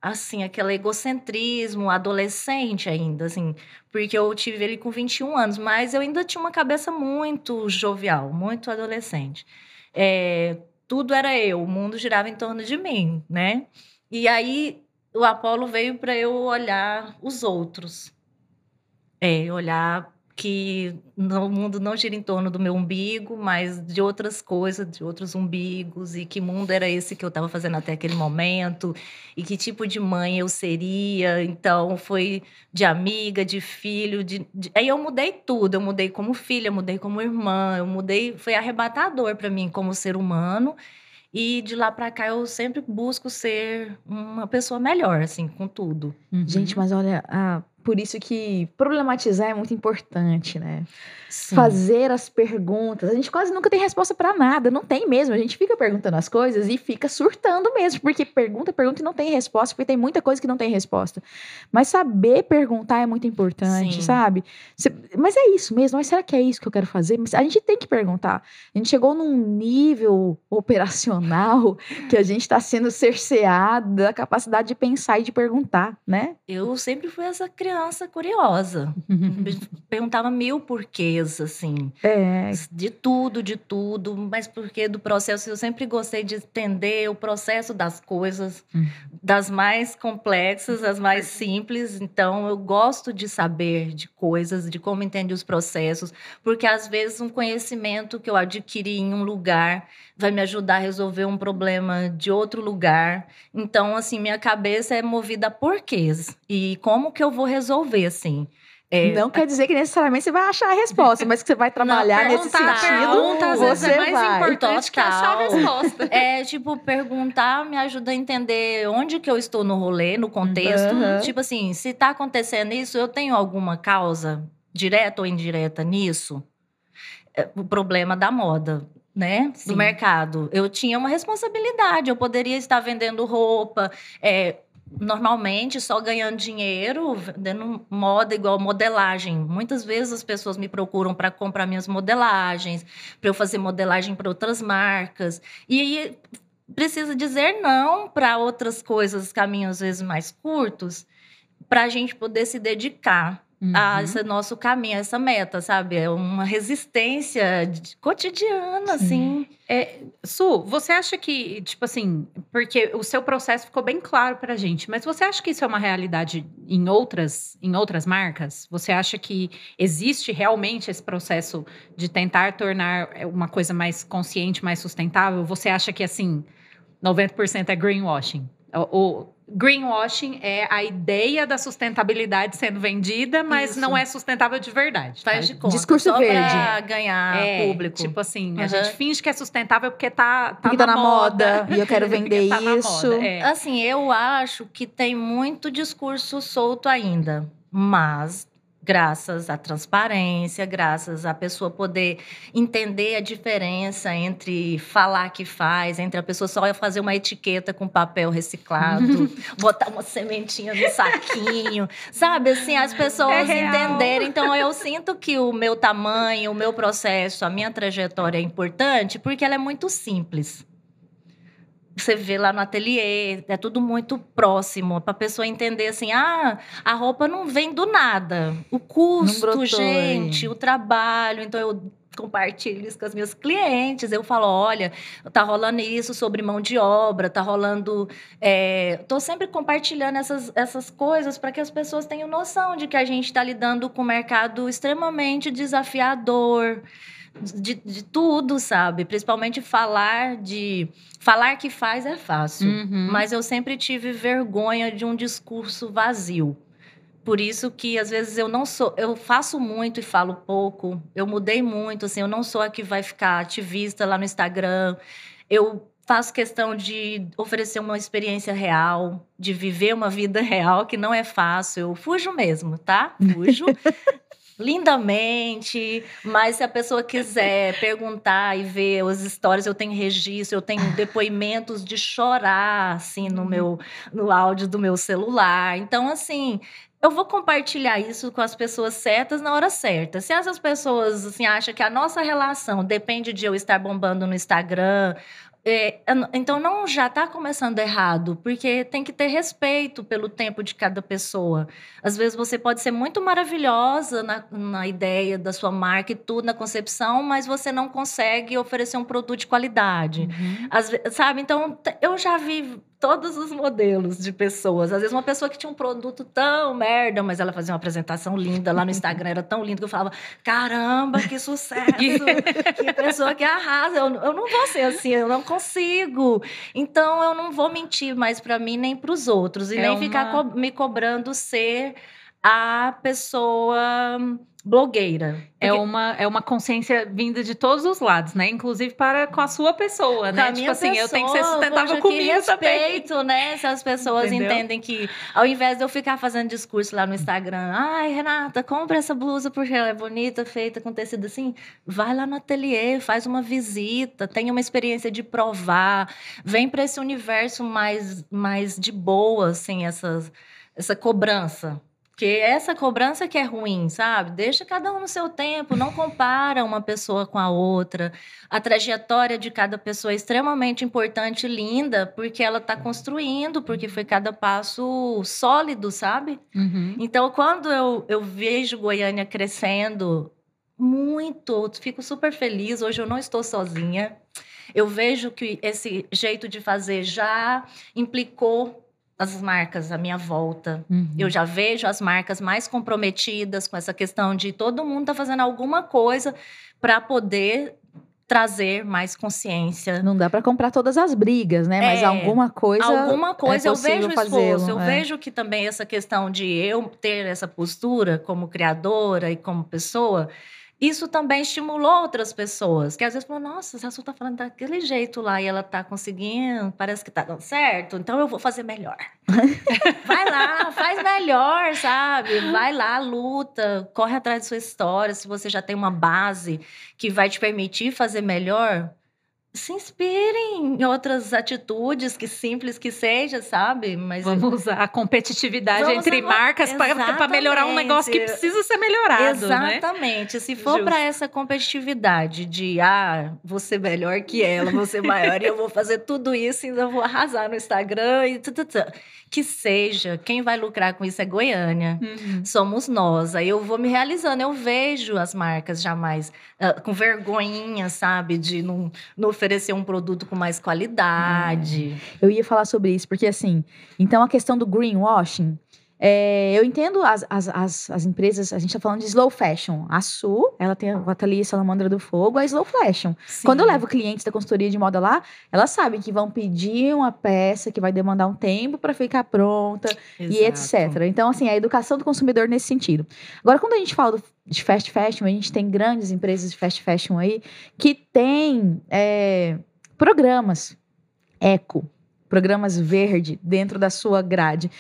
Assim, aquele egocentrismo, adolescente ainda, assim. Porque eu tive ele com 21 anos, mas eu ainda tinha uma cabeça muito jovial, muito adolescente. É, tudo era eu, o mundo girava em torno de mim, né? E aí o Apolo veio para eu olhar os outros. É, olhar que no- o mundo não gira em torno do meu umbigo, mas de outras coisas, de outros umbigos, e que mundo era esse que eu estava fazendo até aquele momento, e que tipo de mãe eu seria. Então, foi de amiga, de filho, de, de- aí eu mudei tudo. Eu mudei como filha, eu mudei como irmã, eu mudei, foi arrebatador para mim como ser humano. E de lá para cá eu sempre busco ser uma pessoa melhor, assim, com tudo. Gente, mas olha, ah, por isso que problematizar é muito importante, né? Sim. Fazer as perguntas. A gente quase nunca tem resposta pra nada, não tem mesmo. A gente fica perguntando as coisas e fica surtando mesmo, porque pergunta, pergunta e não tem resposta, porque tem muita coisa que não tem resposta. Mas saber perguntar é muito importante, Sim. sabe? Mas é isso mesmo, mas será que é isso que eu quero fazer? Mas a gente tem que perguntar. A gente chegou num nível operacional <laughs> que a gente tá sendo cerceado da capacidade de pensar e de perguntar, né? Eu sempre fui essa criança curiosa. Perguntava mil porquês, assim. É, De tudo, de tudo. Mas porque do processo, eu sempre gostei de entender o processo das coisas. Hum. Das mais complexas, às mais simples. Então, eu gosto de saber de coisas, de como entende os processos. Porque, às vezes, um conhecimento que eu adquiri em um lugar vai me ajudar a resolver um problema de outro lugar. Então, assim, minha cabeça é movida a porquês. E como que eu vou resolver, assim? É, Não quer dizer que necessariamente você vai achar a resposta, mas que você vai trabalhar nesse perguntar, sentido. pergunta, às vezes, você é mais vai. importante que achar a Total. resposta. É, tipo, perguntar me ajuda a entender onde que eu estou no rolê, no contexto. Aham. Tipo assim, se tá acontecendo isso, eu tenho alguma causa, direta ou indireta, nisso? É, o problema da moda, né? Sim. Do mercado. Eu tinha uma responsabilidade, eu poderia estar vendendo roupa, é, normalmente só ganhando dinheiro, vendendo moda igual modelagem. Muitas vezes as pessoas me procuram para comprar minhas modelagens, para eu fazer modelagem para outras marcas. E aí precisa dizer não para outras coisas, caminhos às vezes mais curtos, para a gente poder se dedicar a Uhum. esse nosso caminho, a essa meta, sabe? É uma resistência cotidiana, assim. Su, você acha que, tipo assim, porque o seu processo ficou bem claro pra gente, mas você acha que isso é uma realidade em outras, em outras marcas? Você acha que existe realmente esse processo de tentar tornar uma coisa mais consciente, mais sustentável? Você acha que, assim, 90% é greenwashing? O, o greenwashing é a ideia da sustentabilidade sendo vendida, mas Isso. não é sustentável de verdade. Faz tá? de conta. Discurso só verde. Pra ganhar É, público. Tipo assim, a Aham. gente finge que é sustentável porque tá, tá, Porque tá na moda, e eu quero <laughs> vender tá na isso. moda, é. Assim, eu acho que tem muito discurso solto ainda, mas graças à transparência, graças à pessoa poder entender a diferença entre falar que faz, entre a pessoa só fazer uma etiqueta com papel reciclado, <laughs> botar uma sementinha no saquinho, sabe? Assim, as pessoas É entenderem. Então, eu sinto que o meu tamanho, o meu processo, a minha trajetória é importante porque ela é muito simples você vê lá no ateliê, é tudo muito próximo, para a pessoa entender assim: ah, a roupa não vem do nada. O custo, gente, o trabalho. Então, eu compartilho isso com as minhas clientes. Eu falo, olha, tá rolando isso sobre mão de obra, tá rolando. É... Tô sempre compartilhando essas, essas coisas para que as pessoas tenham noção de que a gente está lidando com um mercado extremamente desafiador. De, de, tudo, sabe? Principalmente falar de. Falar que faz é fácil. Uhum. Mas eu sempre tive vergonha de um discurso vazio. Por isso que às vezes eu não sou, eu faço muito e falo pouco. Eu mudei muito, assim, eu não sou a que vai ficar ativista lá no Instagram. Eu faço questão de oferecer uma experiência real, de viver uma vida <laughs> real que não é fácil. Eu fujo mesmo, tá? Fujo. <laughs> lindamente, mas se a pessoa quiser <laughs> perguntar e ver as histórias, eu tenho registro, eu tenho depoimentos de chorar assim no uhum. meu no áudio do meu celular. Então assim, eu vou compartilhar isso com as pessoas certas na hora certa. Se essas pessoas assim, acham que a nossa relação depende de eu estar bombando no Instagram é, então não já está começando errado, porque tem que ter respeito pelo tempo de cada pessoa. Às vezes você pode ser muito maravilhosa na, na ideia da sua marca e tudo, na concepção, mas você não consegue oferecer um produto de qualidade. Uhum. Às, sabe? Então, eu já vi todos os modelos de pessoas. Às vezes, uma pessoa que tinha um produto tão merda, mas ela fazia uma apresentação linda lá no Instagram, era tão lindo que eu falava: caramba, que sucesso! <laughs> que pessoa que arrasa! Eu, eu não vou ser assim, eu não consigo. Então, eu não vou mentir mais para mim nem para os outros, e é nem uma... ficar co me cobrando ser a pessoa blogueira. É uma, é uma consciência vinda de todos os lados, né? Inclusive para com a sua pessoa, né? tipo assim, pessoa, eu tenho que ser sustentável comigo que respeito, também. né? Se as pessoas Entendeu? entendem que, ao invés de eu ficar fazendo discurso lá no Instagram, ai, Renata, compra essa blusa porque ela é bonita, feita com tecido assim, vai lá no ateliê, faz uma visita, tenha uma experiência de provar, vem para esse universo mais, mais de boa, assim, essas, essa cobrança. Porque essa cobrança que é ruim, sabe? Deixa cada um no seu tempo, não compara uma pessoa com a outra. A trajetória de cada pessoa é extremamente importante e linda, porque ela está construindo, porque foi cada passo sólido, sabe? Uhum. Então, quando eu, eu vejo Goiânia crescendo muito, fico super feliz. Hoje eu não estou sozinha. Eu vejo que esse jeito de fazer já implicou as marcas à minha volta. Uhum. Eu já vejo as marcas mais comprometidas com essa questão de todo mundo tá fazendo alguma coisa para poder trazer mais consciência. Não dá para comprar todas as brigas, né? Mas é, alguma coisa. Alguma coisa é eu vejo esforço. Eu é. vejo que também essa questão de eu ter essa postura como criadora e como pessoa isso também estimulou outras pessoas, que às vezes falam, nossa, essa Su tá falando daquele jeito lá e ela tá conseguindo, parece que tá dando certo, então eu vou fazer melhor. <laughs> Vai lá, faz melhor, sabe? Vai lá, luta, corre atrás de sua história. Se você já tem uma base que vai te permitir fazer melhor, se inspirem em outras atitudes, que simples que seja, sabe? Mas vamos usar a competitividade Vamos entre marcas para melhorar um negócio que precisa ser melhorado. Né? Exatamente. Né? Se for para essa competitividade de ah, ser melhor que ela, ser maior e eu vou fazer tudo isso e ainda vou arrasar no Instagram e tudo, que seja. Quem vai lucrar com isso é Goiânia. Uhum. Somos nós. Aí eu vou me realizando. Eu vejo as marcas jamais uh, com vergonhinha, sabe? De não, não oferecer um produto com mais qualidade. É. Eu ia falar sobre isso, porque assim, então a questão do greenwashing é, eu entendo as, as, as, as, empresas, a gente está falando de slow fashion. A Su, ela tem o ateliê Salamandra do Fogo, a slow fashion. Sim. Quando eu levo clientes da consultoria de moda lá, elas sabem que vão pedir uma peça que vai demandar um tempo para ficar pronta Exato. e etc. Então, assim, a educação do consumidor nesse sentido. Agora, quando a gente fala do, de fast fashion, a gente tem grandes empresas de fast fashion aí que têm é, programas eco, programas verde dentro da sua grade.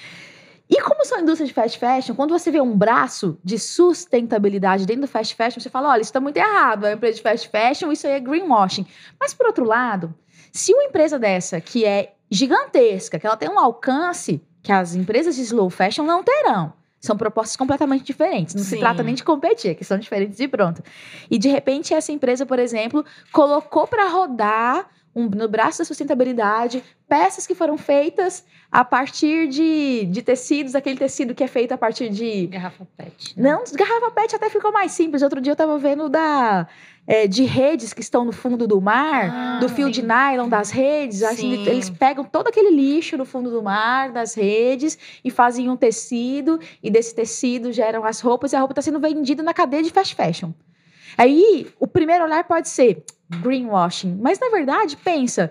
E como são indústrias de fast fashion, quando você vê um braço de sustentabilidade dentro do fast fashion, você fala: olha, isso está muito errado, é uma empresa de fast fashion, isso aí é greenwashing. Mas, por outro lado, se uma empresa dessa, que é gigantesca, que ela tem um alcance que as empresas de slow fashion não terão, são propostas completamente diferentes. Não Sim. se trata nem de competir, que são diferentes e pronto. E de repente essa empresa, por exemplo, colocou para rodar um, no braço da sustentabilidade, peças que foram feitas a partir de, de tecidos, aquele tecido que é feito a partir de. Garrafa PET. Né? Não, garrafa PET até ficou mais simples. Outro dia eu tava vendo da. É, de redes que estão no fundo do mar, ah, do fio sim. de nylon das redes. Assim, eles pegam todo aquele lixo no fundo do mar, das redes, e fazem um tecido, e desse tecido geram as roupas, e a roupa está sendo vendida na cadeia de fast fashion. Aí, o primeiro olhar pode ser greenwashing, mas na verdade, pensa,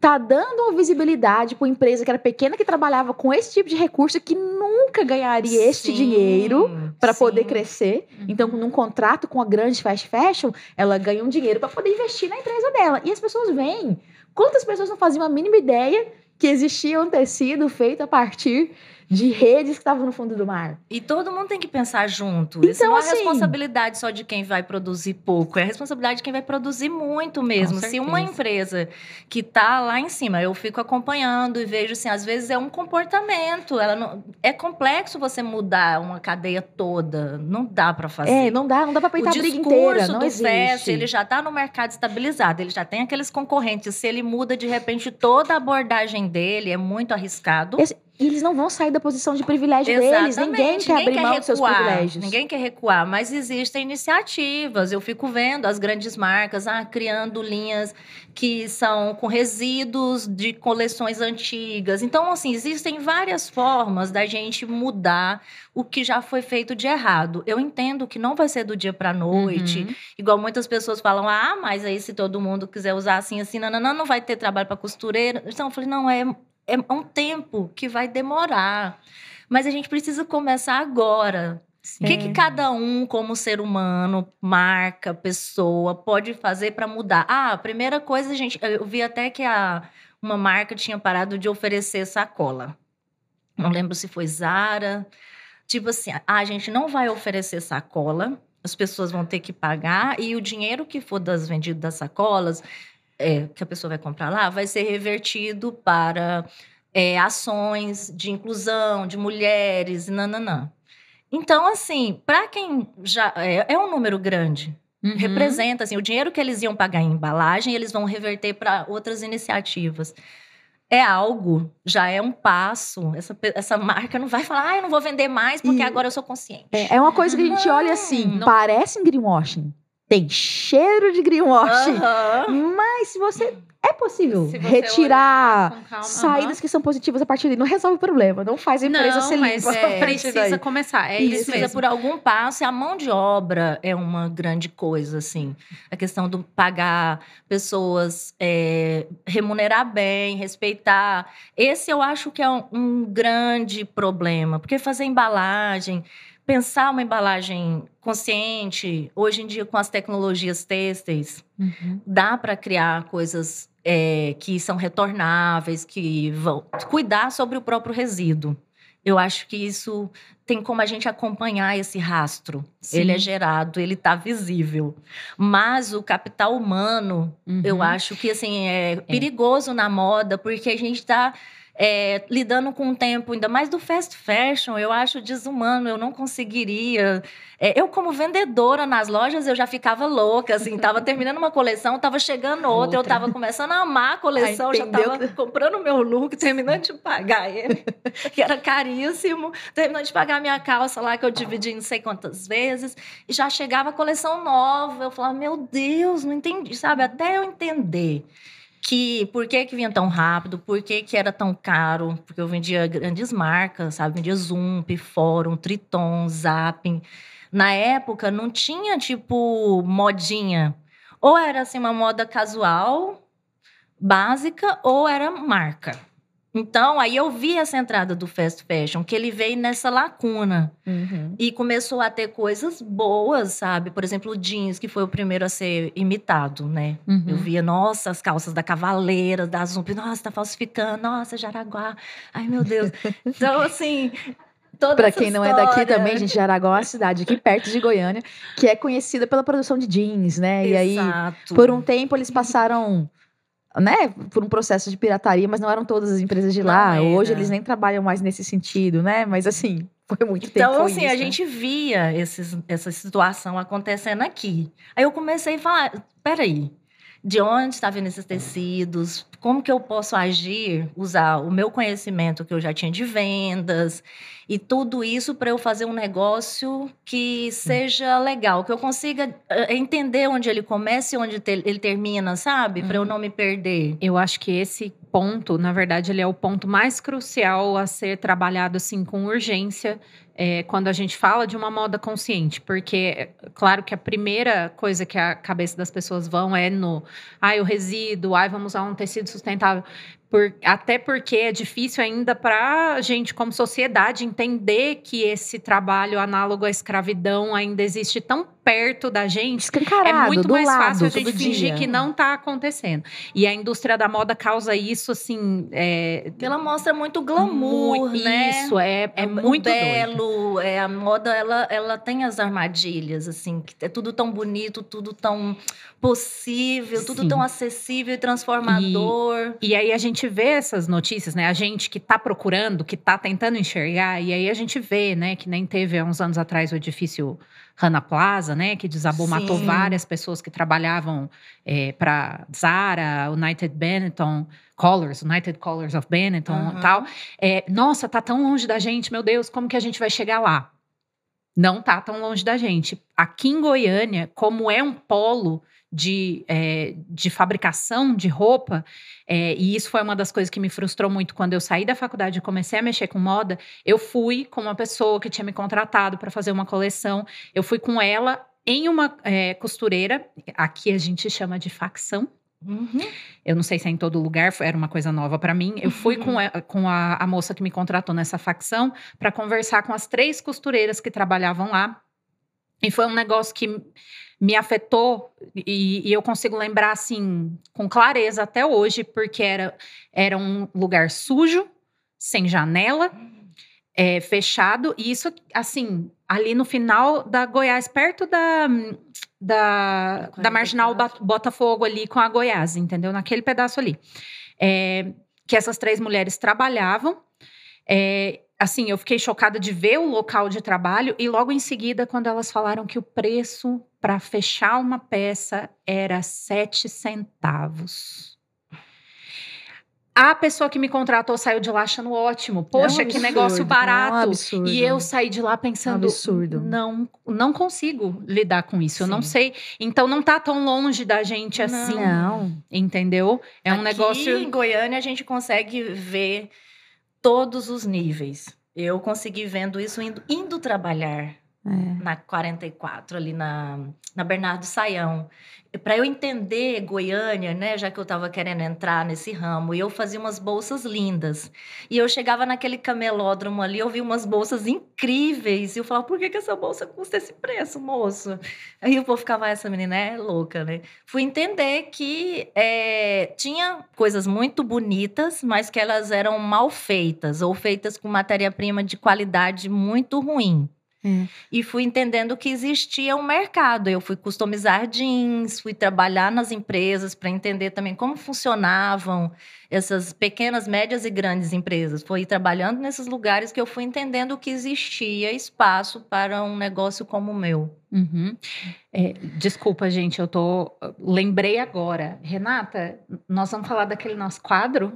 tá dando uma visibilidade para uma empresa que era pequena que trabalhava com esse tipo de recurso que nunca ganharia este sim, dinheiro para poder crescer. Uhum. Então, num contrato com a grande fast fashion, ela ganha um dinheiro para poder investir na empresa dela. E as pessoas veem. Quantas pessoas não faziam a mínima ideia que existia um tecido feito a partir de redes que estavam no fundo do mar. E todo mundo tem que pensar junto. Então, Isso não assim, é responsabilidade só de quem vai produzir pouco, é a responsabilidade de quem vai produzir muito mesmo. Se uma empresa que está lá em cima, eu fico acompanhando e vejo assim, às vezes é um comportamento, ela não, é complexo você mudar uma cadeia toda, não dá para fazer. É, não dá, não dá para peitar a briga inteira, não do existe. Fest, ele já está no mercado estabilizado, ele já tem aqueles concorrentes, se ele muda de repente toda a abordagem dele, é muito arriscado. Esse, e eles não vão sair da posição de privilégio Exatamente. deles. Ninguém quer abrir quer mão dos seus privilégios. Ninguém quer recuar, mas existem iniciativas. Eu fico vendo as grandes marcas ah, criando linhas que são com resíduos de coleções antigas. Então, assim, existem várias formas da gente mudar o que já foi feito de errado. Eu entendo que não vai ser do dia para noite. Uhum. Igual muitas pessoas falam: "Ah, mas aí se todo mundo quiser usar assim assim, não, não, não, não vai ter trabalho para costureira". Então, eu falei: "Não, é é um tempo que vai demorar. Mas a gente precisa começar agora. O que, que cada um, como ser humano, marca, pessoa, pode fazer para mudar? Ah, a primeira coisa, gente, eu vi até que a, uma marca tinha parado de oferecer sacola. Não lembro se foi Zara. Tipo assim, ah, a gente não vai oferecer sacola, as pessoas vão ter que pagar e o dinheiro que for das vendidas das sacolas é, que a pessoa vai comprar lá vai ser revertido para é, ações de inclusão de mulheres, nananã. Então, assim, para quem já. É, é, um número grande. Uhum. Representa, assim, o dinheiro que eles iam pagar em embalagem, eles vão reverter para outras iniciativas. É algo, já é um passo. Essa, essa marca não vai falar, ah, eu não vou vender mais porque e agora eu sou consciente. É, é uma coisa que a gente não, olha assim, não... parece greenwashing tem cheiro de greenwashing. Uhum. Mas se você. É possível retirar calma, saídas uhum. que são positivas a partir daí. Não resolve o problema. Não faz a empresa não, ser limpa. Mas é, <laughs> precisa começar. É isso precisa por algum passo. E a mão de obra é uma grande coisa, assim. A questão do pagar pessoas, é, remunerar bem, respeitar. Esse eu acho que é um, um grande problema. Porque fazer embalagem pensar uma embalagem consciente, hoje em dia com as tecnologias têxteis, uhum. dá para criar coisas é, que são retornáveis, que vão cuidar sobre o próprio resíduo. Eu acho que isso tem como a gente acompanhar esse rastro. Sim. Ele é gerado, ele está visível. Mas o capital humano, uhum. eu acho que assim é, é perigoso na moda, porque a gente está é, lidando com o tempo, ainda mais do fast fashion, eu acho desumano, eu não conseguiria. É, eu, como vendedora nas lojas, eu já ficava louca, assim, tava <laughs> terminando uma coleção, tava chegando outra, outra. eu tava começando a amar a <laughs> coleção, Ai, já tava comprando meu look, terminando de pagar ele, <laughs> que era caríssimo, terminando de pagar minha calça lá, que eu dividi não sei quantas vezes, e já chegava a coleção nova, eu falava, meu Deus, não entendi, sabe? Até eu entender que por que, que vinha tão rápido, por que, que era tão caro, porque eu vendia grandes marcas, sabe? Vendia Zoom, Fórum, Triton, Zapping. Na época não tinha tipo modinha. Ou era assim uma moda casual, básica, ou era marca. Então, aí eu vi essa entrada do fast fashion, que ele veio nessa lacuna. Uhum. E começou a ter coisas boas, sabe? Por exemplo, o jeans, que foi o primeiro a ser imitado, né? Uhum. Eu via, nossa, as calças da Cavaleira, da Zump, nossa, tá falsificando, nossa, Jaraguá. Ai, meu Deus. <laughs> então, assim, Para quem não é daqui também, gente, Jaraguá é uma cidade aqui perto de Goiânia, que é conhecida pela produção de jeans, né? Exato. E aí, por um tempo, eles passaram né, por um processo de pirataria, mas não eram todas as empresas de lá. Hoje eles nem trabalham mais nesse sentido, né? Mas assim, <laughs> foi muito então, tempo. Então, assim, isso, a né? gente via esses, essa situação acontecendo aqui. Aí eu comecei a falar: peraí, de onde está vindo esses tecidos, como que eu posso agir, usar o meu conhecimento que eu já tinha de vendas e tudo isso para eu fazer um negócio que seja legal, que eu consiga eh, entender onde ele começa e onde ele termina, sabe? Para eu uhum. não me perder. Eu acho que esse ponto, na verdade, ele é o ponto mais crucial a ser trabalhado assim com urgência é, quando a gente fala de uma moda consciente, porque claro que a primeira coisa que a cabeça das pessoas vão é no, ai, o resíduo, ai, vamos usar um tecido sustentável. Por, até porque é difícil ainda para a gente, como sociedade, entender que esse trabalho análogo à escravidão ainda existe tão perto da gente. É muito mais lado, fácil a gente fingir dia. que não está acontecendo. E a indústria da moda causa isso, assim. É, ela mostra muito glamour, muito, né? Isso, é, é muito belo. É, a moda, ela, ela tem as armadilhas, assim, que é tudo tão bonito, tudo tão possível, Sim. tudo tão acessível e transformador. E, e, aí a gente vê essas notícias, né? A gente que está procurando, que está tentando enxergar, e aí a gente vê, né, que nem teve há uns anos atrás o edifício Rana Plaza, né, que desabou, Sim. matou várias pessoas que trabalhavam é, para Zara, United Benetton, Colors, United Colors of Benetton uhum. e tal. É, nossa, tá tão longe da gente, meu Deus, como que a gente vai chegar lá? Não tá tão longe da gente. Aqui em Goiânia, como é um polo de, é, de fabricação de roupa, é, e isso foi uma das coisas que me frustrou muito quando eu saí da faculdade e comecei a mexer com moda. Eu fui com uma pessoa que tinha me contratado para fazer uma coleção, eu fui com ela em uma é, costureira, aqui a gente chama de facção. Uhum. Eu não sei se é em todo lugar, era uma coisa nova para mim. Eu fui uhum. com, a, com a, a moça que me contratou nessa facção para conversar com as três costureiras que trabalhavam lá. E foi um negócio que me afetou e, e, eu consigo lembrar assim com clareza até hoje, porque era, era um lugar sujo, sem janela, é, fechado, e isso assim, ali no final da Goiás, perto da, da, da Marginal Botafogo ali com a Goiás, entendeu? Naquele pedaço ali. É, que essas três mulheres trabalhavam. É, assim, eu fiquei chocada de ver o local de trabalho e logo em seguida, quando elas falaram que o preço para fechar uma peça era sete centavos. A pessoa que me contratou saiu de lá achando ótimo. Poxa, é um que negócio barato. É um e eu saí de lá pensando, um absurdo. não, não consigo lidar com isso. Sim. Eu não sei. Então não tá tão longe da gente assim. Não. Entendeu? É um Aqui, negócio. Em Goiânia a gente consegue ver todos os níveis. Eu consegui vendo isso indo, indo trabalhar é. na 44, ali na, na Bernardo Saião para eu entender Goiânia, né, já que eu estava querendo entrar nesse ramo, e eu fazia umas bolsas lindas. E eu chegava naquele camelódromo ali, eu vi umas bolsas incríveis, e eu falava, por que, que essa bolsa custa esse preço, moço? Aí o povo ficava, essa menina é louca, né? Fui entender que é, tinha coisas muito bonitas, mas que elas eram mal feitas, ou feitas com matéria-prima de qualidade muito ruim. É. E fui entendendo que existia um mercado. Eu fui customizar jeans, fui trabalhar nas empresas para entender também como funcionavam essas pequenas, médias e grandes empresas. Foi trabalhando nesses lugares que eu fui entendendo que existia espaço para um negócio como o meu. Uhum. É, desculpa, gente, eu tô. Lembrei agora. Renata, nós vamos falar daquele nosso quadro?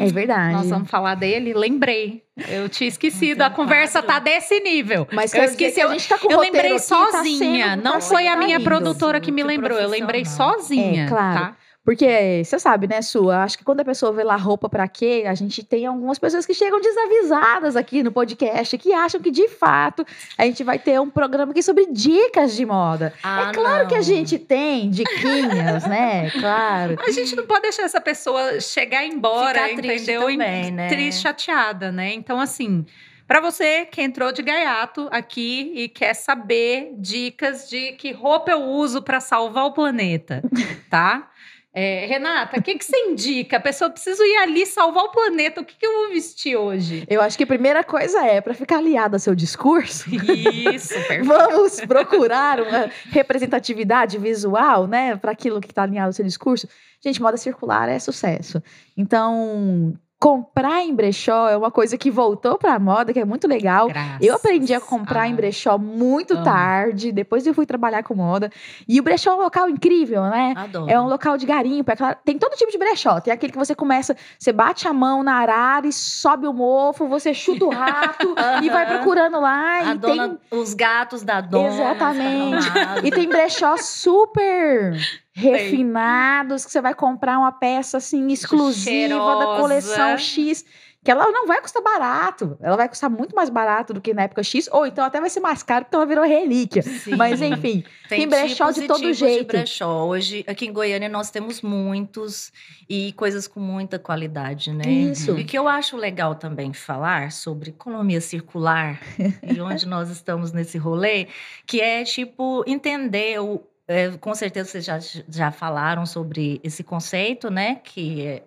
É verdade. Nós vamos falar dele. Lembrei. Eu tinha esquecido. A conversa quadro. tá desse nível. Mas eu esqueci. Eu, tá eu lembrei tá sozinha. Tá não tá foi a minha produtora que me lembrou. Eu lembrei sozinha. É, claro. Tá? Porque você sabe, né, Sua? Acho que quando a pessoa vê lá roupa para quê, a gente tem algumas pessoas que chegam desavisadas aqui no podcast, que acham que de fato a gente vai ter um programa aqui sobre dicas de moda. Ah, é claro não. que a gente tem diquinhas, né? <laughs> Claro. A gente não pode deixar essa pessoa chegar embora, Ficar entendeu? Também, né? Triste, chateada, né? Então, assim. Para você que entrou de gaiato aqui e quer saber dicas de que roupa eu uso para salvar o planeta, tá? É, Renata, o que, que você indica? A pessoa precisa ir ali salvar o planeta. O que, que eu vou vestir hoje? Eu acho que a primeira coisa é, para ficar aliada ao seu discurso. Isso, perfeito. <laughs> vamos procurar uma representatividade visual, né, para aquilo que está alinhado ao seu discurso. Gente, moda circular é sucesso. Então, comprar em brechó é uma coisa que voltou pra moda, que é muito legal. Graças Eu aprendi a comprar em brechó muito Amo. tarde, depois eu fui trabalhar com moda. E o brechó é um local incrível, né? Adoro. É um local de garimpo. é Tem todo tipo de brechó. Tem aquele que você começa, você bate a mão na arara e sobe o mofo, você chuta o rato <laughs> e vai procurando lá. A e dona, tem os gatos da dona. Exatamente. e tem brechó super refinados, que você vai comprar uma peça assim exclusiva da Cheirosa. coleção X, que ela não vai custar barato. Ela vai custar muito mais barato do que na época X, ou então até vai ser mais caro porque ela virou relíquia. Sim. Mas enfim, tem brechó tipos de todo jeito. De brechó. Hoje, aqui em Goiânia, nós temos muitos e coisas com muita qualidade, né? Isso. E o que eu acho legal também falar sobre economia circular <laughs> e onde nós estamos nesse rolê, que é tipo entender o. é, com certeza vocês já, já falaram sobre esse conceito, né? Que é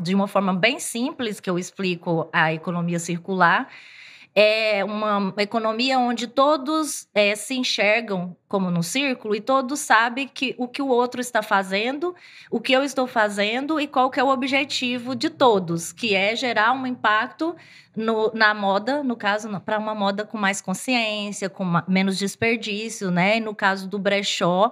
de uma forma bem simples que eu explico a economia circular é uma economia onde todos é, se enxergam como num círculo e todos sabem que o que o outro está fazendo, o que eu estou fazendo e qual que é o objetivo de todos, que é gerar um impacto no- na moda, no caso, para uma moda com mais consciência, com ma- menos desperdício, né? E no caso do brechó,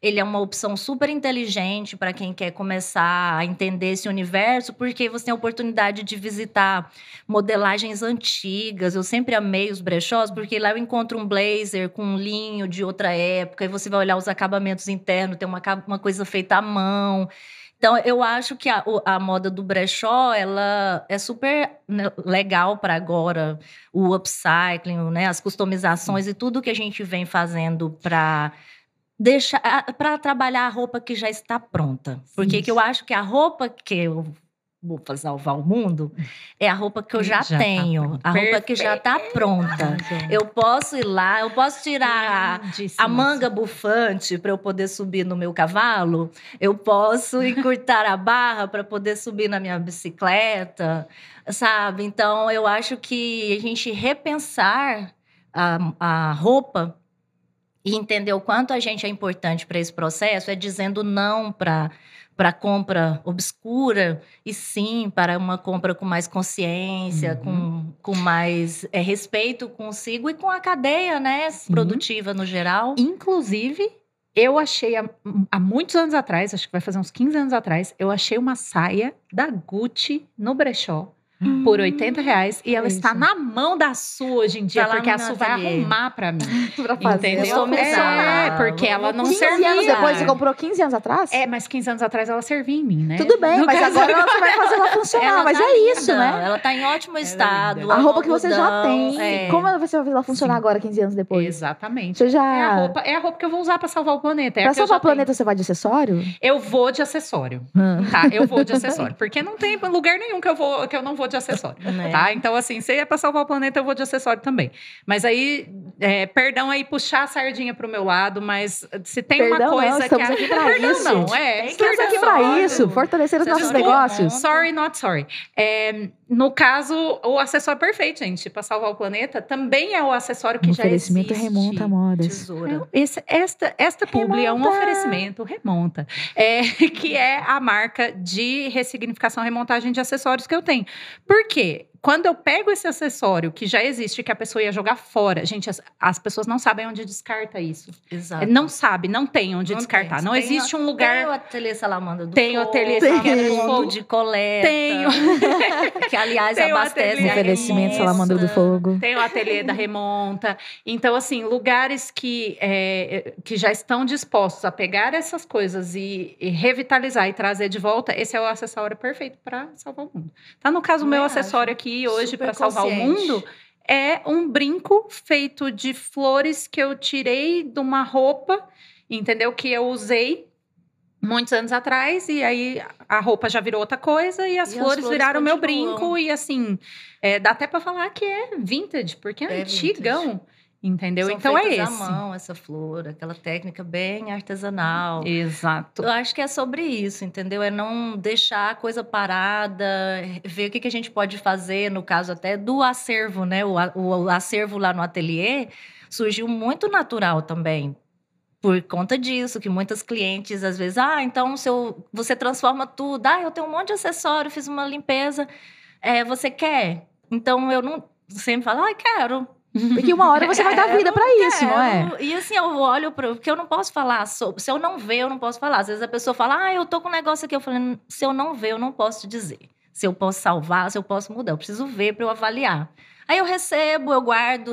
ele é uma opção super inteligente para quem quer começar a entender esse universo, porque você tem a oportunidade de visitar modelagens antigas. Eu sempre amei os brechós, porque lá eu encontro um blazer com um linho de outra época, e você vai olhar os acabamentos internos, tem uma, uma coisa feita à mão. Então, eu acho que a, a moda do brechó, ela é super né, legal para agora, o upcycling, né, as customizações e tudo que a gente vem fazendo para deixar para trabalhar a roupa que já está pronta. Porque que eu acho que a roupa que eu vou salvar o mundo é a roupa que eu já, Já tá tenho, pronta. a roupa que já está pronta. Eu posso ir lá, eu posso tirar a, a manga bufante para eu poder subir no meu cavalo. Eu posso encurtar <laughs> a barra para poder subir na minha bicicleta, sabe? Então, eu acho que a gente repensar a, a roupa e entender o quanto a gente é importante para esse processo é dizendo não para para compra obscura e sim para uma compra com mais consciência, Uhum. com, com mais é, respeito consigo e com a cadeia, né, produtiva no geral. Inclusive, eu achei há, há muitos anos atrás, acho que vai fazer uns 15 anos atrás, eu achei uma saia da Gucci no brechó por 80 reais e ela isso. está na mão da Su hoje em dia, Tá porque a Su vai arrumar pra mim. <laughs> pra fazer. Entendeu? É, porque ela não 15 servia. anos depois, você comprou 15 anos atrás? É, mas 15 anos atrás ela servia em mim, né? Tudo bem, No mas caso, agora você vai fazer ela funcionar. Ela mas tá é linda, isso, né? Ela tá em ótimo estado. linda. A roupa que você já tem. é. Como você vai fazer ela funcionar Sim. agora, 15 anos depois? Exatamente. Você já. É a, roupa, é a roupa que eu vou usar pra salvar o planeta. É pra salvar o planeta, você vai de acessório? tenho. Eu vou de acessório. Hum. Tá, eu vou de acessório. <laughs> Porque não tem lugar nenhum que eu, vou, que eu não vou de acessório. <laughs> Né? Tá? Então, assim, se é pra salvar o planeta, eu vou de acessório também. Mas aí, é, perdão aí puxar a sardinha pro meu lado, mas se tem Perdão, uma não, coisa estamos <laughs> que. a- aqui pra perdão, isso. não, é. Que Estamos aqui pra isso, fortalecer os Você nossos negócios. Sorry, not sorry. É, no caso, o acessório perfeito, gente, para salvar o planeta, também é o acessório que Um já oferecimento existe. remonta a modas. Tesoura. Esse- esta, esta publi é um oferecimento, remonta, é, <laughs> que é a marca de ressignificação e remontagem de acessórios que eu tenho. Por quê? Quando eu pego esse acessório que já existe, que a pessoa ia jogar fora, gente, as, as pessoas não sabem onde descarta isso. Exato. Não sabe, não tem onde Não descartar. tem. Não Tem existe um Tem lugar. o ateliê Salamandra do Tem o ateliê tem Salamandra do Fogo. de coleta. Tenho. <laughs> que, aliás, Tem o abastece a Oferecimento. Salamandra do Fogo. Tem o ateliê da remonta. Então, assim, lugares que, é, que já estão dispostos a pegar essas coisas e, e revitalizar e trazer de volta, esse é o acessório perfeito para salvar o mundo. Tá no caso, o meu Também acessório acho. Aqui hoje para salvar o mundo é um brinco feito de flores que eu tirei de uma roupa, entendeu? Que eu usei muitos anos atrás e aí a roupa já virou outra coisa e as, E as flores, flores viraram meu continuam. brinco e assim é, dá até para falar que é vintage porque é, É antigão entendeu São então é esse à mão essa flor, aquela técnica bem artesanal. exato Eu acho que é sobre isso, entendeu? É não deixar a coisa parada, ver o que, que a gente pode fazer, no caso até do acervo, né? O, o acervo lá no ateliê surgiu muito natural também. Por conta disso, que muitas clientes às vezes, ah, então se eu, você transforma tudo, ah, eu tenho um monte de acessório, fiz uma limpeza. é, você quer? Então eu não sempre falo, ai, quero. Porque uma hora você vai dar <laughs> vida para isso, não é? E assim, eu olho para. Porque eu não posso falar sobre. Se eu não ver, eu não posso falar. Às vezes a pessoa fala, ah, eu tô com um negócio aqui. Eu falei, se eu não ver, eu não posso te dizer. Se eu posso salvar, se eu posso mudar. Eu preciso ver para eu avaliar. Aí eu recebo, eu guardo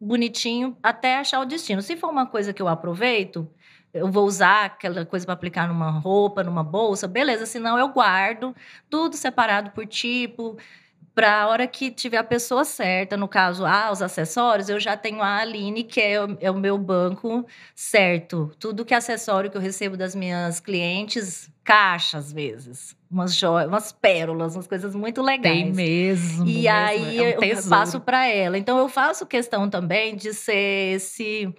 bonitinho até achar o destino. Se for uma coisa que eu aproveito, eu vou usar aquela coisa para aplicar numa roupa, numa bolsa, beleza. Senão eu guardo tudo separado por tipo para a hora que tiver a pessoa certa, no caso, ah, os acessórios, eu já tenho a Aline, que é o, é o meu banco certo. Tudo que é acessório que eu recebo das minhas clientes, caixa às vezes. Umas joias, umas pérolas, umas coisas muito legais. Tem mesmo. E mesmo, aí é um eu faço para ela. Então eu faço questão também de ser esse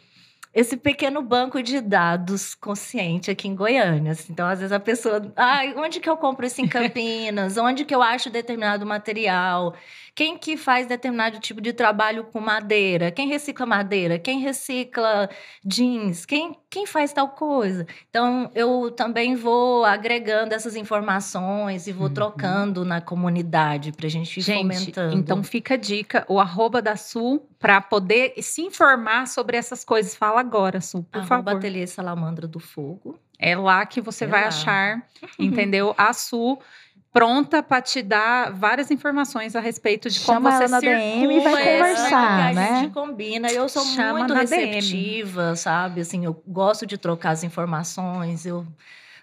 esse pequeno banco de dados consciente aqui em Goiânia. Assim. Então, às vezes a pessoa, ah, onde que eu compro isso em <laughs> Campinas? onde que eu acho determinado material? Quem que faz determinado tipo de trabalho com madeira? Quem recicla madeira? Quem recicla jeans? Quem, quem faz tal coisa? Então, eu também vou agregando essas informações e vou uhum. trocando na comunidade para a gente ir gente, fomentando. Então, fica a dica, o arroba da Sul, para poder se informar sobre essas coisas. Fala agora, Sul, por arroba favor. Ateliê Salamandra do Fogo. É lá que você é vai lá. achar, <laughs> entendeu? A Sul pronta para te dar várias informações a respeito de Chama como você ela na circula. DM e vai conversar, é, né? A gente combina. Eu sou Chama muito receptiva, DM. sabe? Assim, eu gosto de trocar as informações. Eu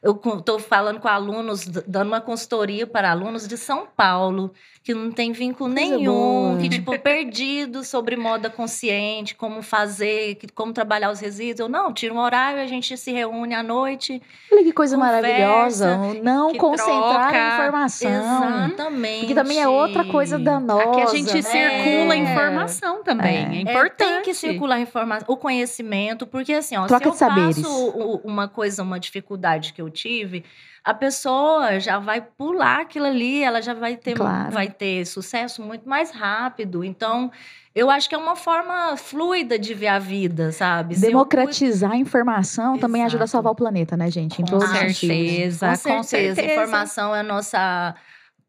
eu estou falando com alunos, dando uma consultoria para alunos de São Paulo, que não tem vínculo Coisa nenhum, boa. que, tipo, perdido sobre moda consciente, como fazer, como trabalhar os resíduos. Eu, não, tira um horário, a gente se reúne à noite. Olha que coisa conversa, maravilhosa. Não concentrar troca. a informação. Exatamente. Porque também é outra coisa danosa. Aqui a gente né? circula informação também. É, é importante. É, tem que circular informação, o conhecimento, porque assim, ó, Troca se eu saberes. passo uma coisa, uma dificuldade que eu tive, a pessoa já vai pular aquilo ali, ela já vai ter, claro. vai ter sucesso muito mais rápido. Então, eu acho que é uma forma fluida de ver a vida, sabe? Democratizar a informação Exato. também ajuda a salvar o planeta, né, gente? Em com todos certeza, com certeza. Com certeza. A informação é a nossa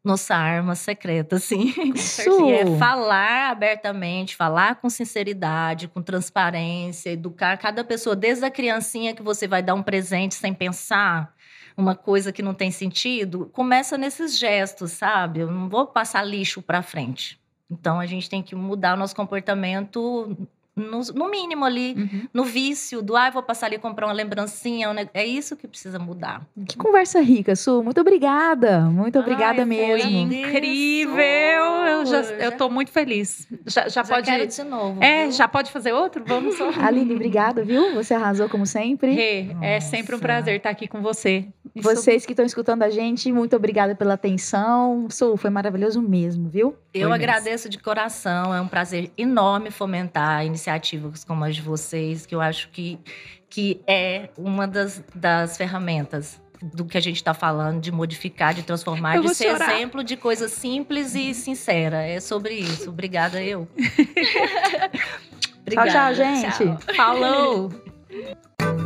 nossa arma secreta, assim. Isso. <laughs> é falar abertamente, falar com sinceridade, com transparência, educar cada pessoa, desde a criancinha que você vai dar um presente sem pensar, uma coisa que não tem sentido, começa nesses gestos, sabe? Eu não vou passar lixo para frente. Então a gente tem que mudar o nosso comportamento no, no mínimo ali, uhum. no vício do, ah, vou passar ali comprar uma lembrancinha. É isso que precisa mudar. Que conversa rica, Su. Muito obrigada. Muito obrigada Ai, mesmo. incrível. Eu, já, eu tô muito feliz. Já, já, já pode. Quero de novo. É, viu? já pode fazer outro? Vamos só. <laughs> Aline, obrigada, viu? Você arrasou como sempre. Rê, é sempre um prazer estar aqui com você. Isso... Vocês que estão escutando a gente, muito obrigada pela atenção. Su, foi maravilhoso mesmo, viu? Eu foi agradeço mesmo. de coração. É um prazer enorme fomentar a iniciativa iniciativas como as de vocês, que eu acho que, que é uma das, das ferramentas do que a gente está falando, de modificar, de transformar, de ser chorar. exemplo de coisa simples e sincera. É sobre isso. Obrigada, eu. Obrigada. <laughs> Tchau, tchau, gente. Tchau. Falou! <laughs>